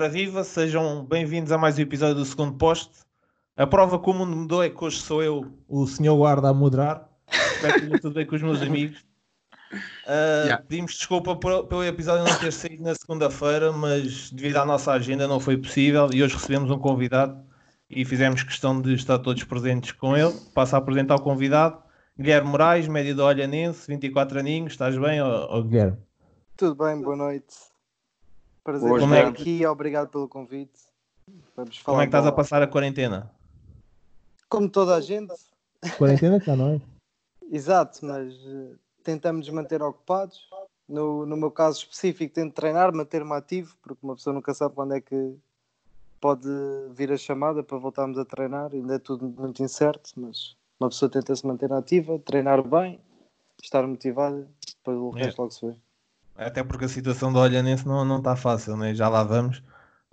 Ora viva, sejam bem-vindos a mais um episódio do segundo poste. A prova que o mundo mudou é que hoje sou eu, o senhor guarda, a moderar. Espero que tenha tudo bem com os meus amigos. Uh, yeah. Pedimos desculpa por, pelo episódio não ter saído na segunda-feira, mas devido à nossa agenda não foi possível e hoje recebemos um convidado e fizemos questão de estar todos presentes com ele. Passo a apresentar o convidado, Guilherme Moraes, médio da Olhanense, 24 aninhos. Estás bem, oh, Guilherme? Tudo bem, boa noite. Prazer estar é aqui, obrigado pelo convite. Vamos falar Como é que estás a passar a quarentena? Como toda a gente. Quarentena está, não é? Exato, mas uh, tentamos nos manter ocupados. No, no meu caso específico, tento treinar, manter-me ativo, porque uma pessoa nunca sabe quando é que pode vir a chamada para voltarmos a treinar. Ainda é tudo muito incerto, mas uma pessoa tenta se manter ativa, treinar bem, estar motivada, depois o resto é. logo se vê. Até porque a situação do Olhanense não, não está fácil, né? já lá vamos.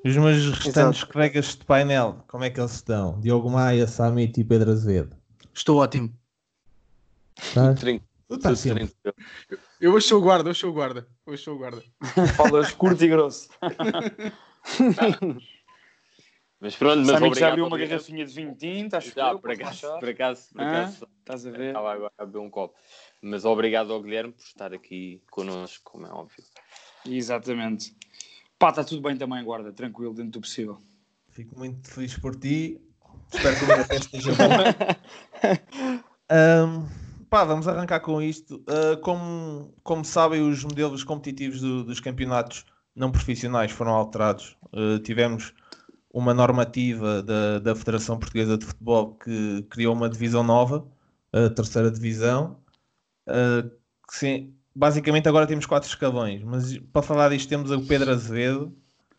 Os meus restantes Exato. colegas de painel, como é que eles estão? Diogo Maia, Samit e Pedro Azevedo. Estou ótimo. Estás? Tá eu hoje sou guarda, hoje sou guarda. Hoje sou guarda. Falas curto e grosso. mas pronto, mas que já abriu uma garrafinha de vinho tinto, acho já, que por acaso, por acaso, por acaso. Estás a ver? Estava agora a beber um copo. Mas obrigado ao Guilherme por estar aqui connosco, como é óbvio. Exatamente. Pá, está tudo bem também, guarda, tranquilo, dentro do possível. Fico muito feliz por ti. Espero que o meu festa esteja bom. um, pá, vamos arrancar com isto. Uh, como, como sabem, os modelos competitivos do, dos campeonatos não profissionais foram alterados. Uh, tivemos uma normativa da, da Federação Portuguesa de Futebol que criou uma divisão nova, a terceira divisão, uh, basicamente agora temos quatro escalões, mas para falar disto temos o Pedro Azevedo.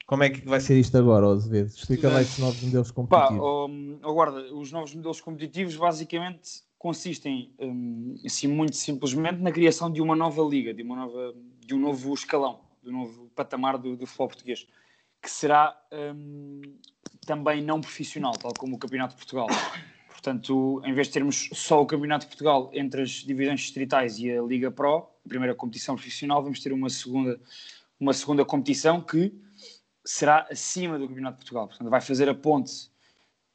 Como é que vai ser isto agora, Azevedo? Explica lá estes novos modelos competitivos. Pá, oh, oh, guarda, os novos modelos competitivos basicamente consistem, um, assim, muito simplesmente, na criação de uma nova liga, de, uma nova, de um novo escalão, de um novo patamar do, do futebol português, que será um, também não profissional, tal como o Campeonato de Portugal. Portanto, em vez de termos só o Campeonato de Portugal entre as divisões distritais e a Liga Pro, a primeira competição profissional, vamos ter uma segunda, uma segunda competição que será acima do Campeonato de Portugal. Portanto, vai fazer a ponte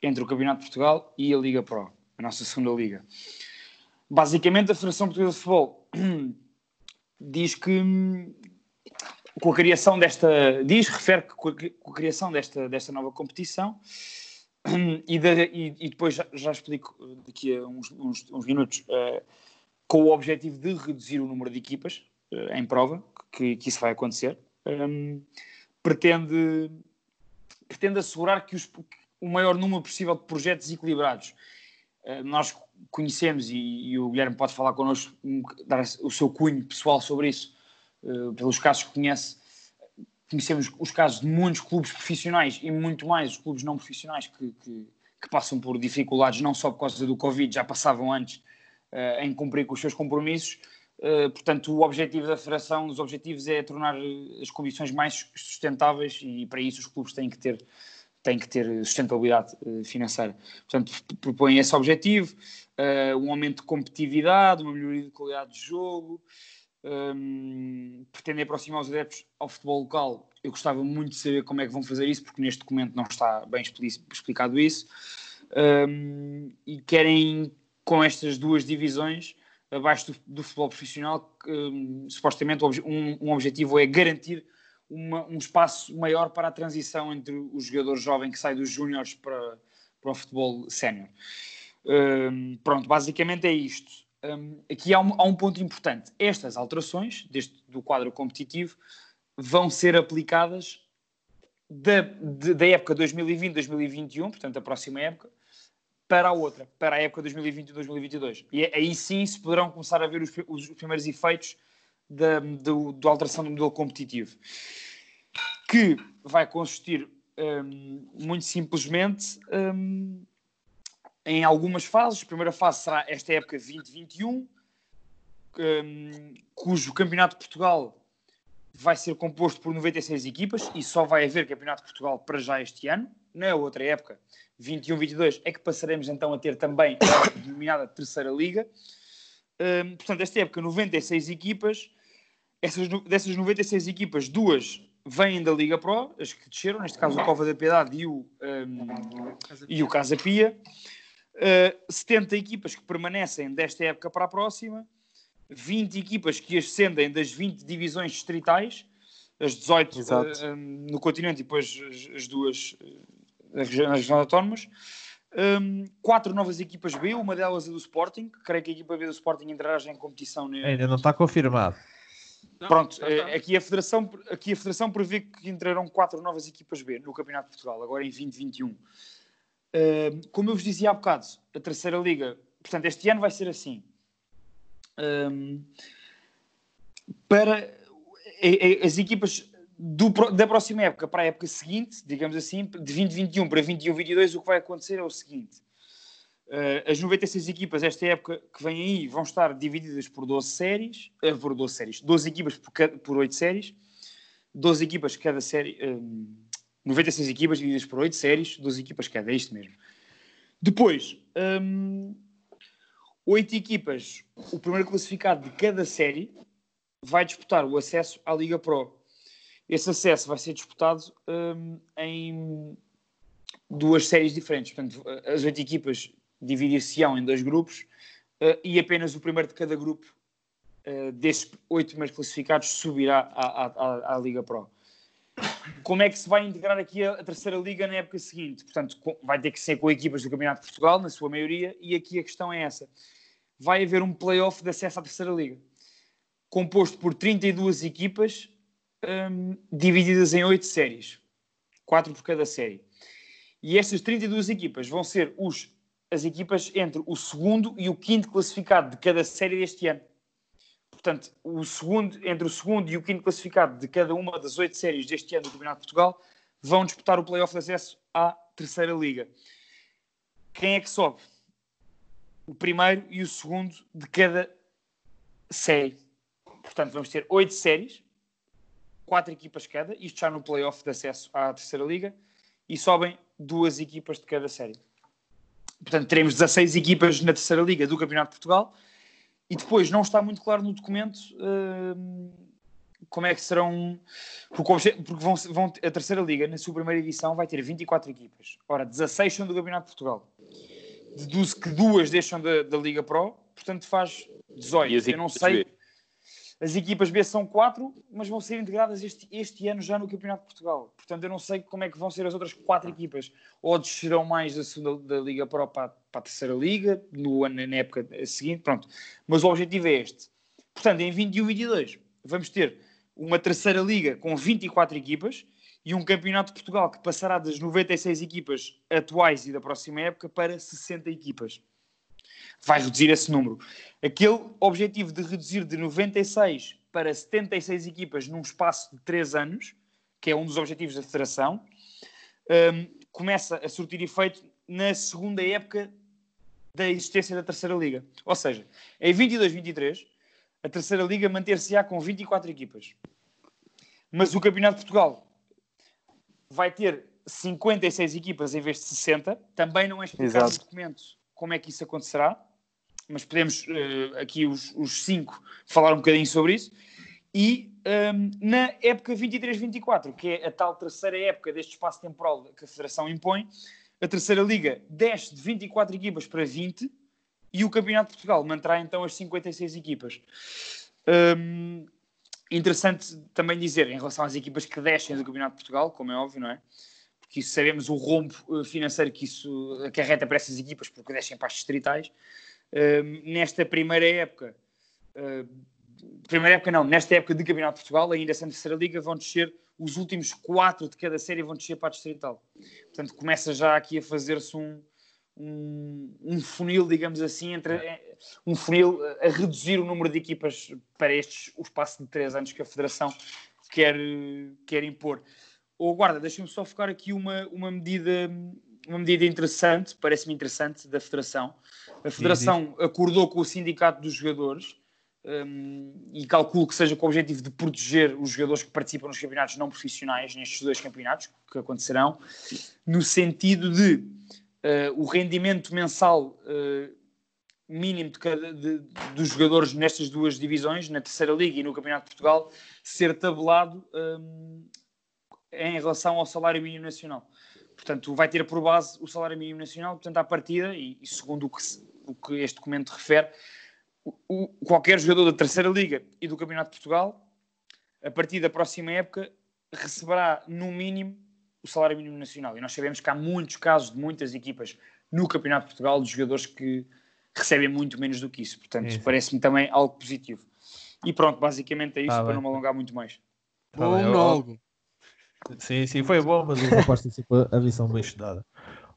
entre o Campeonato de Portugal e a Liga Pro a nossa segunda liga. Basicamente, a Federação Portuguesa de Futebol diz que com a criação desta, diz, refere que com a, criação desta, desta nova competição e, de, e, e depois já, já, explico daqui a uns, uns, uns minutos uh, com o objetivo de reduzir o número de equipas uh, em prova, que, que, isso vai acontecer, um, pretende, pretende assegurar que os, o maior número possível de projetos equilibrados. Eh, nós conhecemos, e, e, o Guilherme pode falar connosco, dar o seu cunho pessoal sobre isso, pelos casos que conhece, conhecemos os casos de muitos clubes profissionais e muito mais os clubes não profissionais que, que, que passam por dificuldades, não só por causa do Covid, já passavam antes uh, em cumprir com os seus compromissos. Uh, portanto, o objetivo da Federação, os objetivos é tornar as condições mais sustentáveis e para isso os clubes têm que ter tem que ter sustentabilidade financeira. Portanto, propõe esse objetivo, um aumento de competitividade, uma melhoria de qualidade de jogo, um, pretendem aproximar os adeptos ao futebol local. Eu gostava muito de saber como é que vão fazer isso, porque neste documento não está bem explicado isso. Um, e querem, com estas duas divisões, abaixo do, do futebol profissional, um, supostamente um, um objetivo é garantir uma, um espaço maior para a transição entre o jogador jovem que sai dos júniores para, para o futebol sénior. Pronto, basicamente é isto. Um, aqui há um, há um, ponto importante. Estas alterações deste, do quadro competitivo vão ser aplicadas da, de, da época 2020-2021, portanto a próxima época, para a outra, para a época 2020-2022. E aí sim se poderão começar a ver os, os primeiros efeitos da, do, da alteração do modelo competitivo, que vai consistir um, muito simplesmente um, em algumas fases. A primeira fase será esta época 2021, um, cujo Campeonato de Portugal vai ser composto por 96 equipas e só vai haver Campeonato de Portugal para já este ano. Na outra época, 21-22, é que passaremos então a ter também a denominada Terceira Liga. Um, portanto, esta época, 96 equipas. Essas, dessas 96 equipas, duas vêm da Liga Pro, as que desceram, neste caso o Cova da Piedade e o, um, e o Casa Pia. Uh, 70 equipas que permanecem desta época para a próxima, 20 equipas que ascendem das 20 divisões distritais, as 18 uh, um, no continente e depois as, as duas uh, nas regiões autónomas. Um, quatro novas equipas B, uma delas é do Sporting, creio que a equipa B do Sporting entrará já em competição. Ainda não está confirmado. Pronto, não, não. Aqui, a Federação, aqui a Federação prevê que entrarão quatro novas equipas B no Campeonato de Portugal, agora em 2021. Como eu vos dizia há bocado, a terceira liga, portanto, este ano vai ser assim. Um, para as equipas do, da próxima época para a época seguinte, digamos assim, de 2021 para 2021-22, o que vai acontecer é o seguinte: uh, as 96 equipas, esta época que vem aí, vão estar divididas por 12 séries, uh, por 12 séries, 12 equipas por, por 8 séries, 12 equipas cada série, um, 96 equipas divididas por 8 séries, 12 equipas cada, é isto mesmo. Depois, um, 8 equipas, o primeiro classificado de cada série vai disputar o acesso à Liga Pro. Esse acesso vai ser disputado um, em duas séries diferentes. Portanto, as oito equipas dividir-se-ão em dois grupos uh, e apenas o primeiro de cada grupo uh, desses oito primeiros classificados subirá à, à, à, Liga Pro. Como é que se vai integrar aqui a, terceira liga na época seguinte? Portanto, vai ter que ser com equipas do Campeonato de Portugal, na sua maioria, e aqui a questão é essa. Vai haver um play-off de acesso à terceira liga, composto por 32 equipas um, divididas em oito séries, quatro por cada série. E estas 32 equipas vão ser os, as equipas entre o segundo e o quinto classificado de cada série deste ano. Portanto, o segundo, entre o segundo e o quinto classificado de cada uma das oito séries deste ano do Campeonato de Portugal vão disputar o playoff de acesso à terceira liga. Quem é que sobe? O primeiro e o segundo de cada série. Portanto, vamos ter oito séries quatro equipas cada, isto já no playoff de acesso à terceira liga, e sobem duas equipas de cada série. Portanto, teremos 16 equipas na terceira liga do Campeonato de Portugal, e depois não está muito claro no documento uh, como é que serão. Porque, porque vão, vão, a terceira liga, na sua primeira edição, vai ter 24 equipas. Ora, 16 são do Campeonato de Portugal. Deduz que duas deixam da, da Liga Pro, portanto faz 18. Eu não sei. As equipas B são quatro, mas vão ser integradas este, este ano já no Campeonato de Portugal. Portanto, eu não sei como é que vão ser as outras quatro equipas. Ou descerão mais da segunda da Liga Pro para, para a terceira Liga, no ano, na época seguinte, pronto. Mas o objetivo é este. Portanto, em 21 e 22 vamos ter uma terceira liga com 24 equipas e um campeonato de Portugal que passará das 96 equipas atuais e da próxima época para 60 equipas vai reduzir esse número. Aquele objetivo de reduzir de 96 para 76 equipas num espaço de 3 anos, que é um dos objetivos da Federação, um, começa a surtir efeito na segunda época da existência da Terceira Liga. Ou seja, em 22-23, a Terceira Liga manter-se-á com 24 equipas. Mas o Campeonato de Portugal vai ter 56 equipas em vez de 60. Também não é explicado no documento como é que isso acontecerá mas podemos uh, aqui os, os cinco falar um bocadinho sobre isso. E um, ehm, na época 23-24, que é a tal terceira época deste espaço temporal que a Federação impõe, a terceira liga desce de 24 equipas para 20 e o Campeonato de Portugal manterá então as 56 equipas. Um, ehm, interessante também dizer, em relação às equipas que descem do Campeonato de Portugal, como é óbvio, não é? Porque isso sabemos o rombo eh, financeiro que isso acarreta para essas equipas, porque descem para as distritais nesta primeira época, uh, primeira época não, nesta época de Campeonato de Portugal, ainda sendo terceira liga, vão descer os últimos quatro de cada série vão descer para a distrital. Portanto, começa já aqui a fazer-se um, um, um, funil, digamos assim, entre é, um funil a reduzir o número de equipas para estes, o espaço de três anos que a Federação quer, quer impor. Ou guarda, deixa-me só focar aqui uma, uma medida uma medida interessante, parece-me interessante, da Federação. A Federação sim, acordou com o sindicato dos jogadores um, e calculo que seja com o objetivo de proteger os jogadores que participam nos campeonatos não profissionais, nestes dois campeonatos que acontecerão, no sentido de uh, o rendimento mensal uh, mínimo de cada, de, dos jogadores nestas duas divisões, na Terceira Liga e no Campeonato de Portugal, ser tabelado um, em relação ao salário mínimo nacional. Portanto, vai ter por base o salário mínimo nacional, portanto, à partida, e, e segundo o que, o que, este documento refere, o, o, qualquer jogador da Terceira Liga e do Campeonato de Portugal, a partir da próxima época, receberá, no mínimo, o salário mínimo nacional. E nós sabemos que há muitos casos de muitas equipas no Campeonato de Portugal de jogadores que recebem muito menos do que isso. Portanto, parece-me também algo positivo. E pronto, basicamente é isso, tá para bem. não me alongar muito mais. Tá bom, algo. Sim, sim, foi bom, mas eu aposto que a visão bem estudada.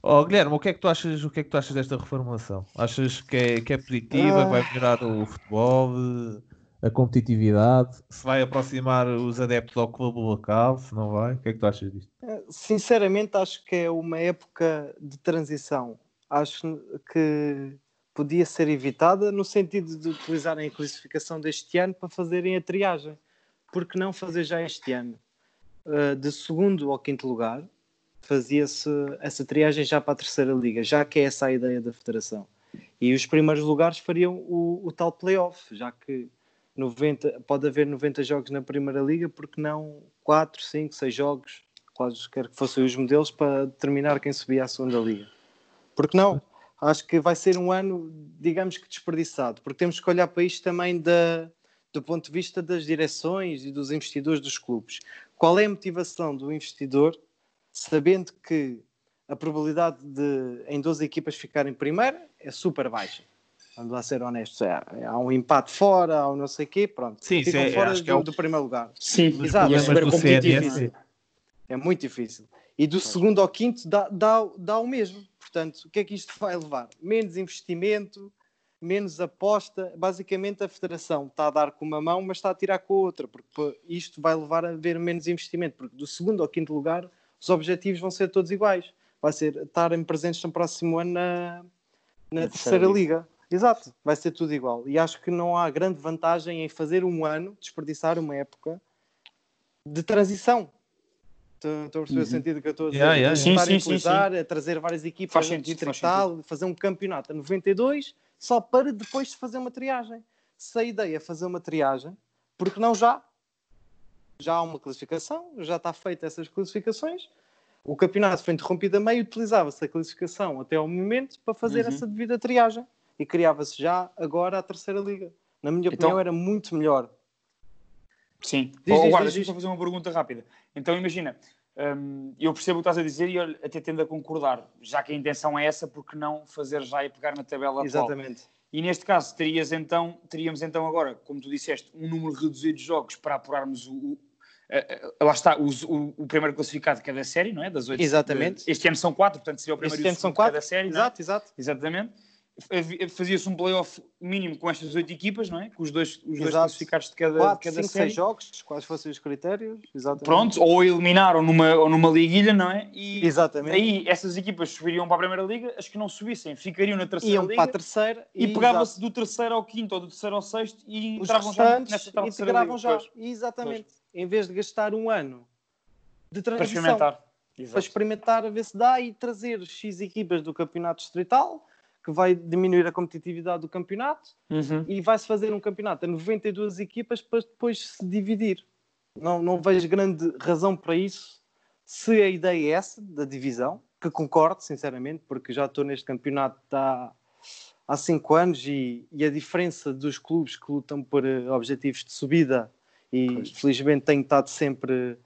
Oh, Guilherme, o que é que tu achas, o que é que tu achas desta reformulação? Achas que é, que é positiva, ah. vai melhorar o futebol, a competitividade, se vai aproximar os adeptos ao clube local, se não vai? O que é que tu achas disto? Eh, sinceramente, acho que é uma época de transição. Acho que podia ser evitada no sentido de utilizarem a classificação deste ano para fazerem a triagem. Por que não fazer já este ano? Uh, de segundo ao quinto lugar, fazia-se essa triagem já para a terceira liga, já que é essa a ideia da federação. E os primeiros lugares fariam o, o tal playoff, já que 90, pode haver 90 jogos na primeira liga, porque não 4, 5, 6 jogos, quaisquer que fossem os modelos, para determinar quem subia à segunda liga. Porque não? acho que vai ser um ano, digamos que desperdiçado, porque temos que olhar para isto também da, do ponto de vista das direções e dos investidores dos clubes. Qual é a motivação do investidor, sabendo que a probabilidade de em 12 equipas ficarem primeira é super baixa? Vamos lá ser honestos, é, há um empate fora, há um não sei o quê, pronto. Sim, ficam sim, fora do, é o... do, primeiro lugar. Sim, Exato. é super competitivo. É muito difícil. E do segundo ao quinto dá, dá, dá o mesmo. Portanto, o que é que isto vai levar? Menos investimento, menos aposta. Basicamente, a federação está a dar com uma mão, mas está a tirar com a outra, porque isto vai levar a haver menos investimento. Porque do segundo ao quinto lugar, os objetivos vão ser todos iguais. Vai ser estarem presentes no próximo ano na, na, na terceira liga. liga. Exato, vai ser tudo igual. E acho que não há grande vantagem em fazer um ano, desperdiçar uma época de transição. Estão a perceber uhum. o sentido que eu estou a dizer? Yeah, yeah, sim, sim, sim, sim. a trazer várias equipas faz sentido, distrital, fazer um campeonato a 92, só para depois de fazer uma triagem. Se a ideia é fazer uma triagem, porque não já? Já há uma classificação, já está feita essas classificações. O campeonato foi interrompido a meio, utilizava-se a classificação até ao momento para fazer uhum. essa devida triagem e criava-se já agora a terceira liga. Na minha então, opinião, era muito melhor. Sim. Diz, oh, guarda, deixa-me fazer uma pergunta rápida. Então, imagina, hum, eu percebo o que estás a dizer e até tendo a concordar, já que a intenção é essa, porque não fazer já e pegar na tabela Exatamente. Atual? E neste caso, terias então, teríamos então agora, como tu disseste, um número reduzido de jogos para apurarmos o, o lá está, o, o, o, primeiro classificado de cada série, não é? Das oito. Exatamente. De, este ano são quatro, portanto seria o primeiro este ano são quatro. de cada série. Exato, é? exato. Exatamente fazia-se um playoff mínimo com estas oito equipas, não é? Com os dois, os dois classificados de cada, Quatro, de cada cinco, série. seis jogos, quais fossem os critérios, exatamente. Pronto, ou eliminar ou numa, ou numa liguilha, não é? E exatamente. aí essas equipas subiriam para a primeira liga, as que não subissem ficariam na terceira Iam liga. para a terceira. E, e pegava-se do terceiro ao quinto ou do terceiro ao sexto e os entravam já nessa terceira liga. já, exatamente. Pois. Em vez de gastar um ano de transição. Para experimentar. Exato. Para experimentar a ver se dá e trazer X equipas do campeonato distrital que vai diminuir a competitividade do campeonato uhum. e vai-se fazer um campeonato a 92 equipas para depois se dividir. Não, não vejo grande razão para isso se a ideia é essa, da divisão, que concordo, sinceramente, porque já estou neste campeonato há, há cinco anos e, e a diferença dos clubes que lutam por uh, objetivos de subida e felizmente tenho estado sempre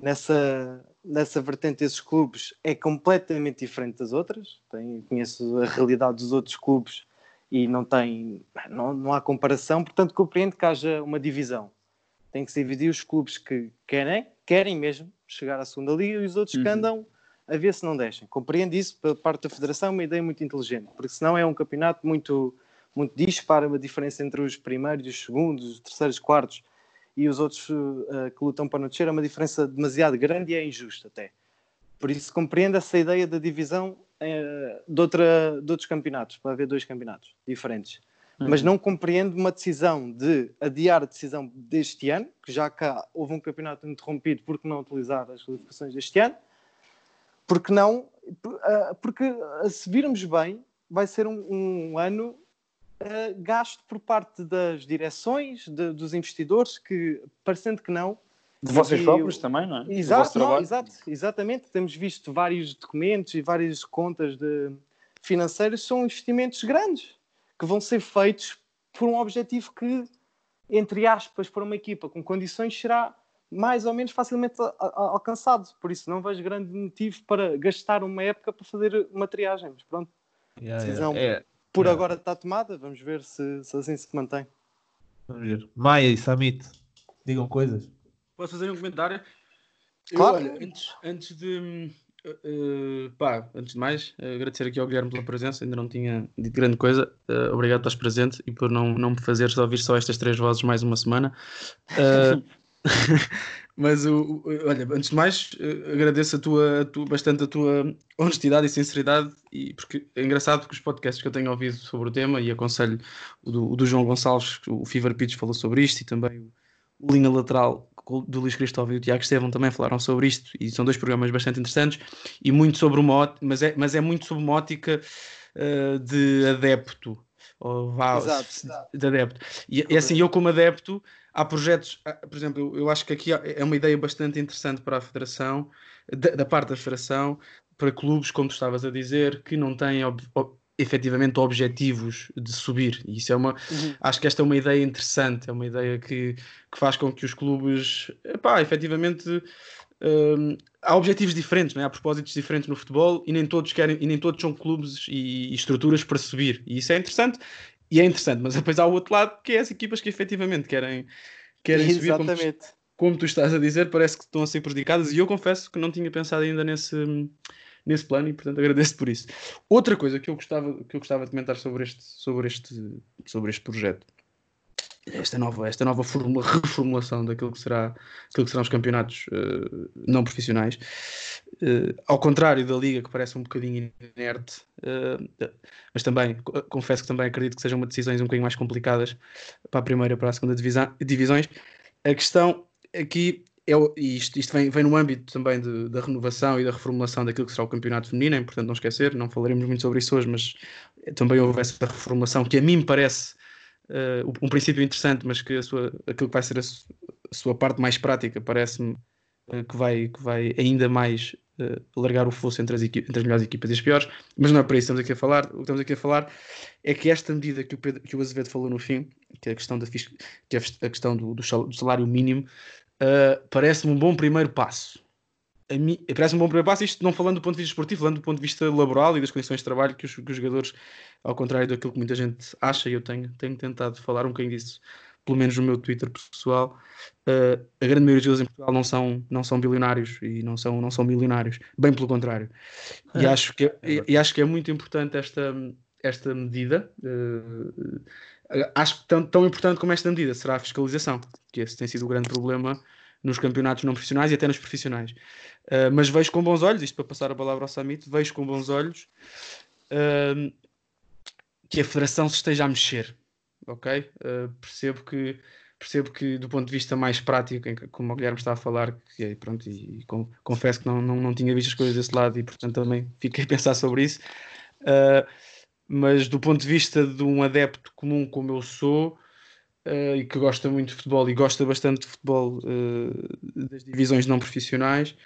nessa, nessa vertente desses clubes é completamente diferente das outras. Tenho, conheço a realidade dos outros clubes e não tem não, não há comparação, portanto compreendo que haja uma divisão. Tem que se dividir os clubes que querem, querem mesmo chegar à segunda liga e os outros uhum. que andam a ver se não deixem. Compreendo isso pela parte da federação, uma ideia muito inteligente, porque senão é um campeonato muito muito dispara uma diferença entre os primeiros, os segundos, os terceiros, quartos e os outros uh, que lutam para não descer, é uma diferença demasiado grande e é injusta até. Por isso compreendo essa ideia da divisão uh, de, outra, de outros campeonatos, para haver dois campeonatos diferentes. Uhum. Mas não compreendo uma decisão de adiar a decisão deste ano, que já cá houve um campeonato interrompido porque não utilizar as qualificações deste ano, porque não, uh, porque se virmos bem, vai ser um, um ano uh, gasto por parte das direções, de, dos investidores, que, parecendo que não, De vocês próprios o- também, não é? Exato, não, exato, exatamente. Temos visto vários documentos e várias contas de financeiras são investimentos grandes que vão ser feitos por um objetivo que, entre aspas, para uma equipa com condições será mais ou menos facilmente alcançado. Por isso não vejo grande motivo para gastar uma época para fazer uma triagem. Mas pronto, Yeah, Decisão. yeah. É, por Yeah. agora está tomada, vamos ver se, se assim se mantém. vamos ver. Maia e Samit, digam coisas. Posso fazer um comentário? Claro. Eu, olha, antes, antes de. eh, pá, antes de mais, eh, agradecer aqui ao Guilherme pela presença, ainda não tinha dito grande coisa. Eh, obrigado por estás presente e por não, não me fazer só ouvir só estas três vozes mais uma semana. Mas o, o- olha, antes de mais, eh, agradeço a tua, a tua- bastante a tua honestidade e sinceridade, e porque é engraçado porque os podcasts que eu tenho ouvido sobre o tema e aconselho o do, o do João Gonçalves, o Fever Pitch falou sobre isto, e também o, Linha Lateral do Luís Cristóvão e o Tiago Estevam também falaram sobre isto, e são dois programas bastante interessantes, e muito sobre uma ótica, mas é, mas é muito sobre uma ótica eh, de adepto. Ou vá, Exato. de adepto. E, e assim, eu como adepto, há projetos, por exemplo, eu, acho que aqui é uma ideia bastante interessante para a Federação, da, da parte da Federação, para clubes, como tu estavas a dizer, que não têm ob, ob- efetivamente objetivos de subir. E isso é uma, acho que esta é uma ideia interessante, é uma ideia que, que faz com que os clubes, epá, efetivamente, hum, há objetivos diferentes, né? há propósitos diferentes no futebol e nem todos querem, e nem todos são clubes e, e estruturas para subir. E isso é interessante, e é interessante, mas depois há o outro lado que é as equipas que efetivamente querem, querem subir como tu, como tu estás a dizer, parece que estão a ser prejudicadas e eu confesso que não tinha pensado ainda nesse, nesse plano e portanto agradeço por isso. Outra coisa que eu gostava, que eu gostava de comentar sobre este, sobre este, sobre este projeto, esta nova, esta nova formula- reformulação daquilo que, será, aquilo que serão os campeonatos eh, não profissionais, eh, ao contrário da Liga que parece um bocadinho inerte, eh, mas também co- confesso que também acredito que sejam decisões um bocadinho mais complicadas para a primeira e para a segunda divisa- divisões. A questão aqui é, e isto, isto vem, vem no âmbito também de- da renovação e da reformulação daquilo que será o campeonato feminino, é importante não esquecer, não falaremos muito sobre isso hoje, mas também houve essa reformulação que a mim parece eh, um princípio interessante, mas que a sua, aquilo que vai ser a, su- a sua parte mais prática parece-me eh, que, vai, que vai ainda mais eh, alargar o fosso entre as, entre as melhores equipas e as piores, mas não é para isso que estamos aqui a falar. O que estamos aqui a falar é que esta medida que o, Pedro, que o Azevedo falou no fim, que é a questão, da, que é a questão do, do sal- do salário mínimo, parece-me um bom primeiro passo. Mim, parece um bom primeiro passo, isto não falando do ponto de vista esportivo, falando do ponto de vista laboral e das condições de trabalho que os, que os jogadores, ao contrário daquilo que muita gente acha, e eu tenho, tenho tentado falar um bocadinho disso, pelo menos no meu Twitter pessoal, eh, a grande maioria dos jogadores em Portugal não são, não são bilionários e não são, não são milionários, bem pelo contrário. E, acho, que, é- e, e acho que é muito importante esta, esta medida. eh, acho que tão, tão importante como esta medida será a fiscalização, que esse tem sido o grande problema nos campeonatos não profissionais e até nos profissionais. Uh, mas vejo com bons olhos, isto para passar a palavra ao Samit, vejo com bons olhos uh, que a Federação se esteja a mexer, ok? Uh, percebo que percebo que do ponto de vista mais prático, como o Guilherme está a falar, que é, pronto, e, e com- confesso que não, não, não tinha visto as coisas desse lado e portanto também fiquei a pensar sobre isso. Mas do ponto de vista de um adepto comum como eu sou, e que gosta muito de futebol e gosta bastante de futebol eh, das divisões não profissionais,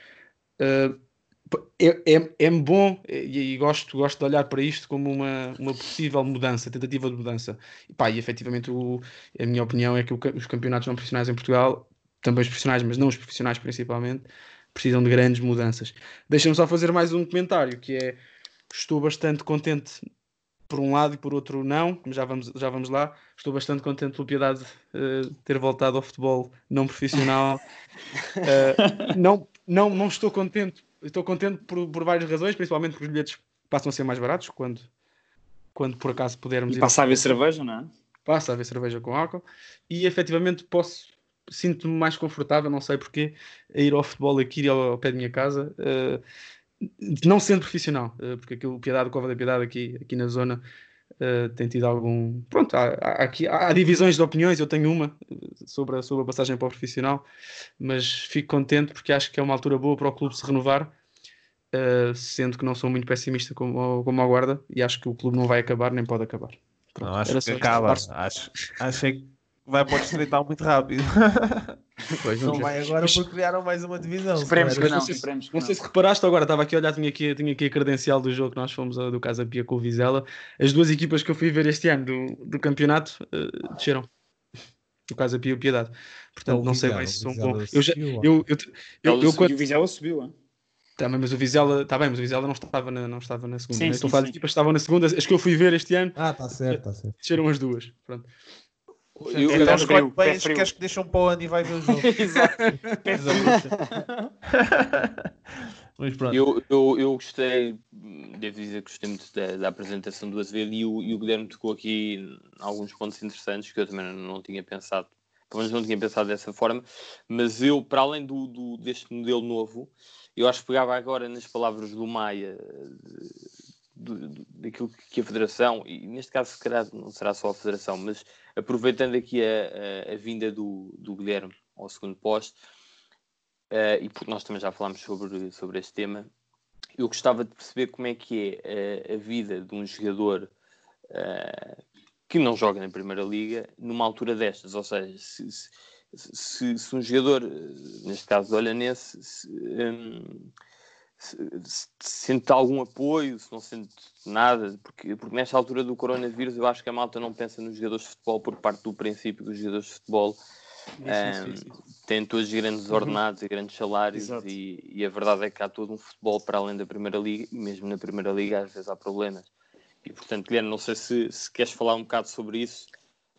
eh, é, é, é bom e, e gosto, gosto de olhar para isto como uma, uma possível mudança, tentativa de mudança. E, pá, e efetivamente o, a minha opinião é que o os campeonatos não profissionais em Portugal, também os profissionais, mas não os profissionais principalmente, precisam de grandes mudanças. Deixa-me só fazer mais um comentário, que é estou bastante contente por um lado e por outro não, já vamos, já vamos lá. Estou bastante contente pelo Piedade eh, ter voltado ao futebol não profissional. Eh, não, não, não estou contente, estou contente por, por várias razões, principalmente porque os bilhetes passam a ser mais baratos quando, quando por acaso pudermos E ir passa a haver cerveja, não é? passa a haver cerveja com álcool e efetivamente posso sinto-me mais confortável, não sei porquê, a ir ao futebol aqui ao, ao pé da minha casa, eh, não sendo profissional, eh, porque aquilo, Piedade, Cova da Piedade aqui, aqui na zona eh, tem tido algum. Pronto, há, há aqui, há divisões de opiniões, eu tenho uma eh, sobre a, sobre a passagem para o profissional, mas fico contente porque acho que é uma altura boa para o clube se renovar. eh, sendo que não sou muito pessimista como, como a guarda e acho que o clube não vai acabar nem pode acabar. Pronto, Não, acho que acaba. Acho, acho que vai para o estreitar muito rápido. Pois, Não vai agora porque criaram mais uma divisão. Esperemos que era- não, sei se- esperemos que Não não. sei se reparaste agora, estava aqui a olhar, tinha aqui, tinha aqui a credencial do jogo que nós fomos a- do Casa Pia com o Vizela. As duas equipas que eu fui ver este ano do, do campeonato eh, desceram. O Casa Pia e o Piedade. Portanto, o não sei bem o se são bons. Eu, já- eu, eu, eu, eu, quando- E o Vizela subiu, hein? Tá, mas o Vizela, está bem, mas o Vizela não estava na, não estava na segunda. Sim, né? sim, Estou a falar de sim. equipas que estavam na segunda. As que eu fui ver este ano, Ah, tá certo, tá certo. desceram as duas. Pronto. Eu, É Então pé escolhe frio, bem as que queres que deixam para o ano e vai ver o jogo. Exato. Mas pronto. eu, eu, eu gostei, devo dizer que gostei muito da, da apresentação do Azevedo e o, e o Guilherme tocou aqui alguns pontos interessantes que eu também não tinha pensado, pelo menos não tinha pensado dessa forma, mas eu, para além do, do- deste modelo novo, eu acho que pegava agora nas palavras do Maia, do- daquilo que a Federação, e neste caso se calhar não será só a Federação, mas aproveitando aqui a, a- a vinda do, do Guilherme ao segundo posto, eh, e porque nós também já falámos sobre, sobre este tema, eu gostava de perceber como é que é eh, a vida de um jogador eh, que não joga na Primeira Liga numa altura destas, ou seja, se, se- se- se um jogador, neste caso do Olhanense, se, hum, se- se sente algum apoio, se não sente nada, porque, porque nesta altura do coronavírus eu acho que a malta não pensa nos jogadores de futebol por parte do princípio que os jogadores de futebol hum, têm todos grandes ordenados e grandes salários e, e a verdade é que há todo um futebol para além da Primeira Liga e mesmo na Primeira Liga às vezes há problemas. E portanto, Guilherme, não sei se, se queres falar um bocado sobre isso.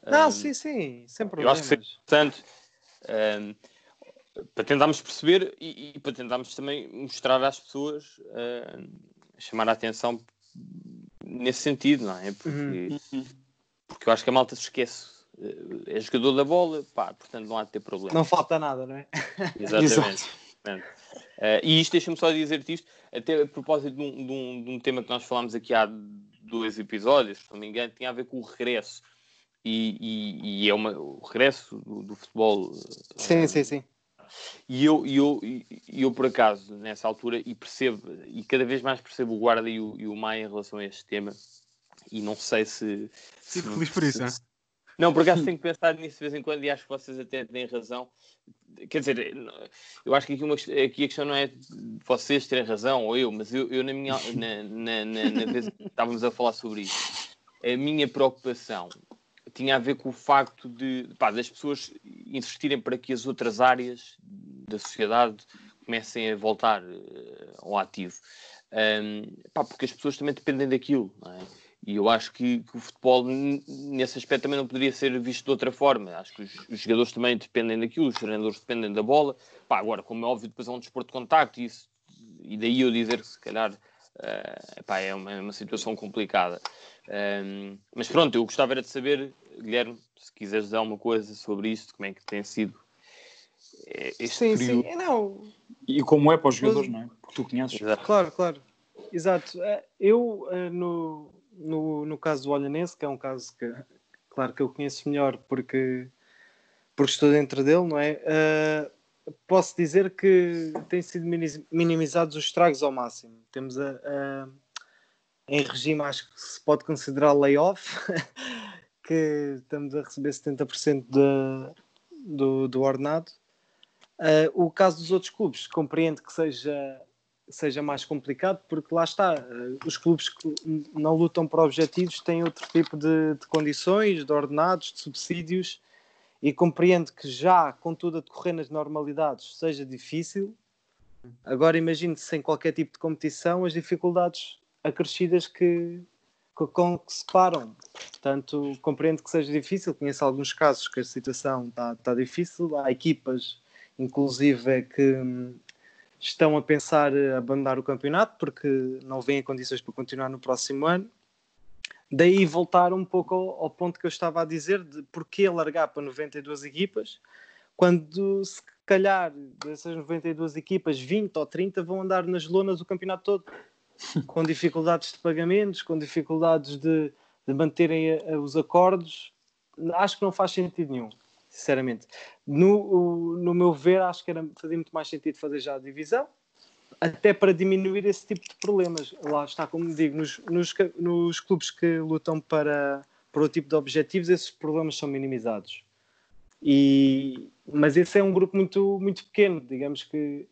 Não, Hum, sim, sim, sem eu acho problemas. que importante hum, para tentarmos perceber e, e para tentarmos também mostrar às pessoas, hum, chamar a atenção nesse sentido, não é? Porque, Uhum. porque eu acho que a malta se esquece. Eh, É jogador da bola, pá, portanto não há de ter problema. Não falta nada, não é? Exatamente. Eh, e isto, deixa-me só dizer-te isto, até a propósito de um, de um- de um tema que nós falámos aqui há dois episódios, se não me engano, tinha a ver com o regresso. E, e- e é uma, o regresso do, do futebol. Sim, sim, sim. E eu, e eu, e eu, por acaso, nessa altura, e percebo, e cada vez mais percebo o Guarda e o, e o Maia em relação a este tema, e não sei se. Fico se- feliz por isso, se-? Não, por acaso tenho que pensar nisso de vez em quando e acho que vocês até têm razão. Quer dizer, eu acho que aqui, uma, aqui a questão não é vocês terem razão ou eu, mas eu, eu na minha na, na, na, na vez que estávamos a falar sobre isso, a minha preocupação tinha a ver com o facto de pá, das pessoas investirem para que as outras áreas da sociedade comecem a voltar eh, ao ativo. Ahm, pá, porque as pessoas também dependem daquilo, é? E eu acho que, que o futebol, nesse aspecto, também não poderia ser visto de outra forma. Acho que os, os jogadores também dependem daquilo, os treinadores dependem da bola. Pá, agora, como é óbvio, depois é um desporto de contacto e, isso, e daí eu dizer que se calhar pá, é, uma, é uma situação complicada. Ahm, mas pronto, eu gostava era de saber, Guilherme, se quiseres dizer alguma coisa sobre isto, como é que tem sido eh, este Sim, período. sim. Não, E como é para os jogadores, não é? Porque tu conheces. Exato. Claro, claro. Exato. Eh, Eu, eh, no, no, no caso do Olhanense, que é um caso que, claro que eu conheço melhor porque, porque estou dentro dele, não é? Eh, posso dizer que têm sido minimizados os estragos ao máximo. Temos a, a- em regime, acho que se pode considerar layoff, que estamos a receber 70% de, do, do ordenado. Eh, o caso dos outros clubes, compreendo que seja seja mais complicado, porque lá está, eh, os clubes que não lutam por objetivos têm outro tipo de, de condições, de ordenados, de subsídios, e compreendo que já com tudo a decorrer nas normalidades seja difícil. Agora imagine sem qualquer tipo de competição as dificuldades acrescidas que, com que se param. Portanto, compreendo que seja difícil, conheço alguns casos que a situação está, está difícil, há equipas, inclusive, é que hum, estão a pensar a abandonar o campeonato porque não vêem condições para continuar no próximo ano. Daí voltar um pouco ao, ao ponto que eu estava a dizer de porquê largar para 92 equipas quando se calhar dessas 92 equipas 20 ou 30 vão andar nas lonas o campeonato todo com dificuldades de pagamentos, com dificuldades de, de manterem a- a- os acordos. Acho que não faz sentido nenhum, sinceramente. No, o- no meu ver, acho que era, fazia muito mais sentido fazer já a divisão, até para diminuir esse tipo de problemas. Lá está, como digo, nos, nos, nos clubes que lutam para, para o tipo de objetivos, esses problemas são minimizados. E, mas esse é um grupo muito, muito pequeno. Digamos que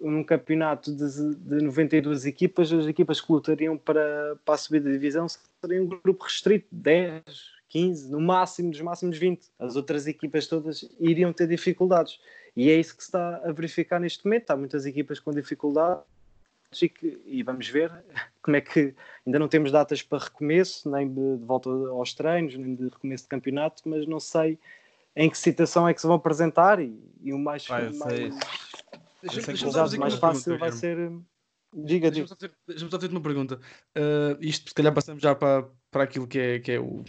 num campeonato de, de 92 equipas, as equipas que lutariam para, para a subida de divisão seriam um grupo restrito, 10, 15, no máximo, dos máximos 20. As outras equipas todas iriam ter dificuldades. E é isso que se está a verificar neste momento. Há muitas equipas com dificuldades e, que, e vamos ver como é que ainda não temos datas para recomeço, nem de, de, volta aos treinos, nem de recomeço de campeonato, mas não sei em que situação é que se vão apresentar e, e o mais, Vai, mais, Deixa-me só mais fácil vai ser. Diga, Deixa-me diga. só fazer- deixa-me só fazer-te uma pergunta. Uh, isto, se calhar, passamos já para, para aquilo que é, que é o.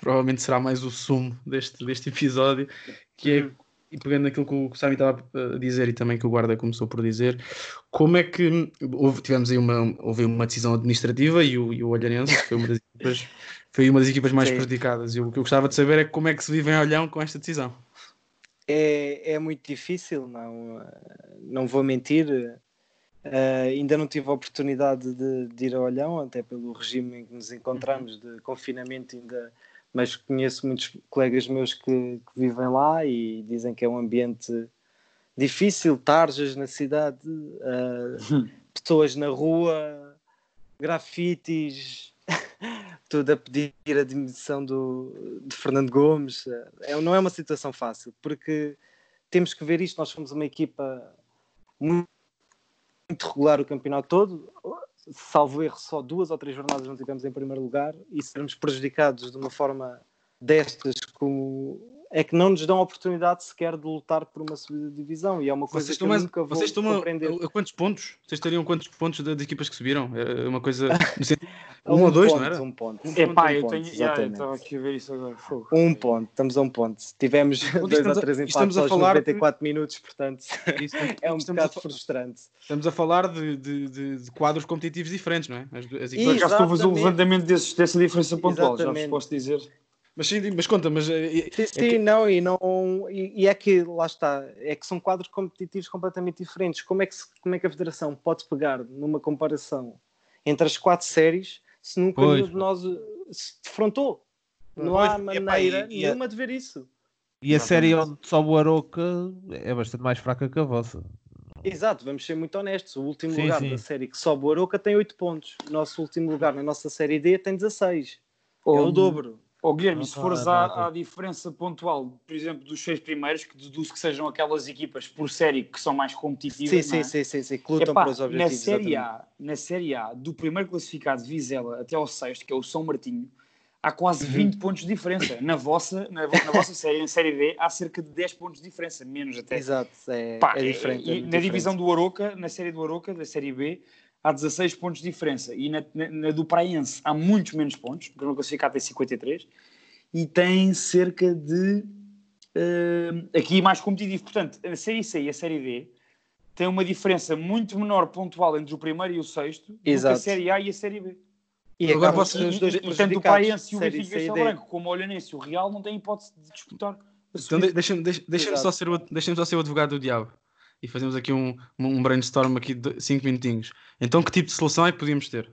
Provavelmente será mais o sumo deste, deste episódio, que é. E pegando naquilo que o Sami estava a dizer e também que o Guarda começou por dizer, como é que houve, tivemos aí uma, houve uma decisão administrativa e o, e o Olhanense foi uma das equipas, foi uma das equipas mais Sim. prejudicadas. E o que eu gostava de saber é como é que se vive em Olhão com esta decisão. É, é muito difícil, não, não vou mentir. Eh, ainda não tive a oportunidade de, de ir a Olhão, até pelo regime em que nos encontramos de confinamento, ainda, mas conheço muitos colegas meus que, que vivem lá e dizem que é um ambiente difícil, tarjas na cidade, eh, pessoas na rua, grafites, tudo a pedir a demissão do, de Fernando Gomes. É, não é uma situação fácil, porque temos que ver isto. Nós somos uma equipa muito, muito regular o campeonato todo. Salvo erro, só duas ou três jornadas não tivemos em primeiro lugar e sermos prejudicados de uma forma destas como é que não nos dão a oportunidade sequer de lutar por uma subida de divisão e é uma coisa Vocês que estão, mais, nunca vou vocês estão a, a- a quantos pontos? Vocês teriam quantos pontos das equipas que subiram? É uma coisa. A um ou dois, ponto, não era? Um ponto. Um É pá, um eu ponto, tenho. já, eu exatamente. estava aqui a ver isso agora. Fogo. Um ponto, estamos a um ponto. Tivemos Onde dois estamos ou a- três estamos empates a aos falar de- 94 minutos, portanto Isso, é um estamos, a, bocado fa- frustrante. estamos a falar de, de- de- de quadros competitivos diferentes, não é? As, as Por equipas- acaso estou a fazer um Exatamente. levantamento desses, dessa diferença pontual, já vos posso dizer. Mas, sim, mas conta, mas eh, Sim, sim, não, e não. E, e é que lá está, é que são quadros competitivos completamente diferentes. Como é que, se- como é que a Federação pode pegar numa comparação entre as quatro séries se nunca Pois, nenhum de nós eh, se defrontou? Não Pois, há epá, maneira e- e a- nenhuma de ver isso. E a série onde sobe o Aroca é bastante mais fraca que a vossa. Exato, vamos ser muito honestos. O último Sim, lugar sim. da série que sobe o Aroca tem 8 pontos. O nosso último lugar na nossa série D tem 16. É o dobro. Ó Guilherme, se tá- fores à, à diferença pontual, por exemplo, dos seis primeiros, que deduzo que sejam aquelas equipas por série que são mais competitivas. Sim, sim, é? sim, sim, sim, que lutam Epá, para os na objetivos. série, exatamente. A, na série A, do primeiro classificado de Vizela até ao sexto, que é o São Martinho, há quase Uhum. 20 pontos de diferença. Na vossa, na, na vossa série, na série B, há cerca de 10 pontos de diferença, menos até. Exato, é, Pá, é e- diferente. é na diferente. divisão do Aroca, na série do Aroca, da série B, há 16 pontos de diferença. E na, na- na do Praense há muitos menos pontos. O primeiro classificado tem 53. E tem cerca de. eh, aqui mais competitivo. Portanto, a série C e a série D têm uma diferença muito menor pontual entre o primeiro e o sexto do que a Exato. série A e a série B. E Agora vocês- os dois portanto, o Praense e o Benfica e D. Branco, como o Olhanense e o Real, não têm hipótese de disputar. Então deixa-me deixa, deixa Exato. só, ser o- deixa-me só ser o advogado do diabo e fazemos aqui um, um brainstorm aqui de 5 minutinhos. Então que tipo de solução é que podíamos ter?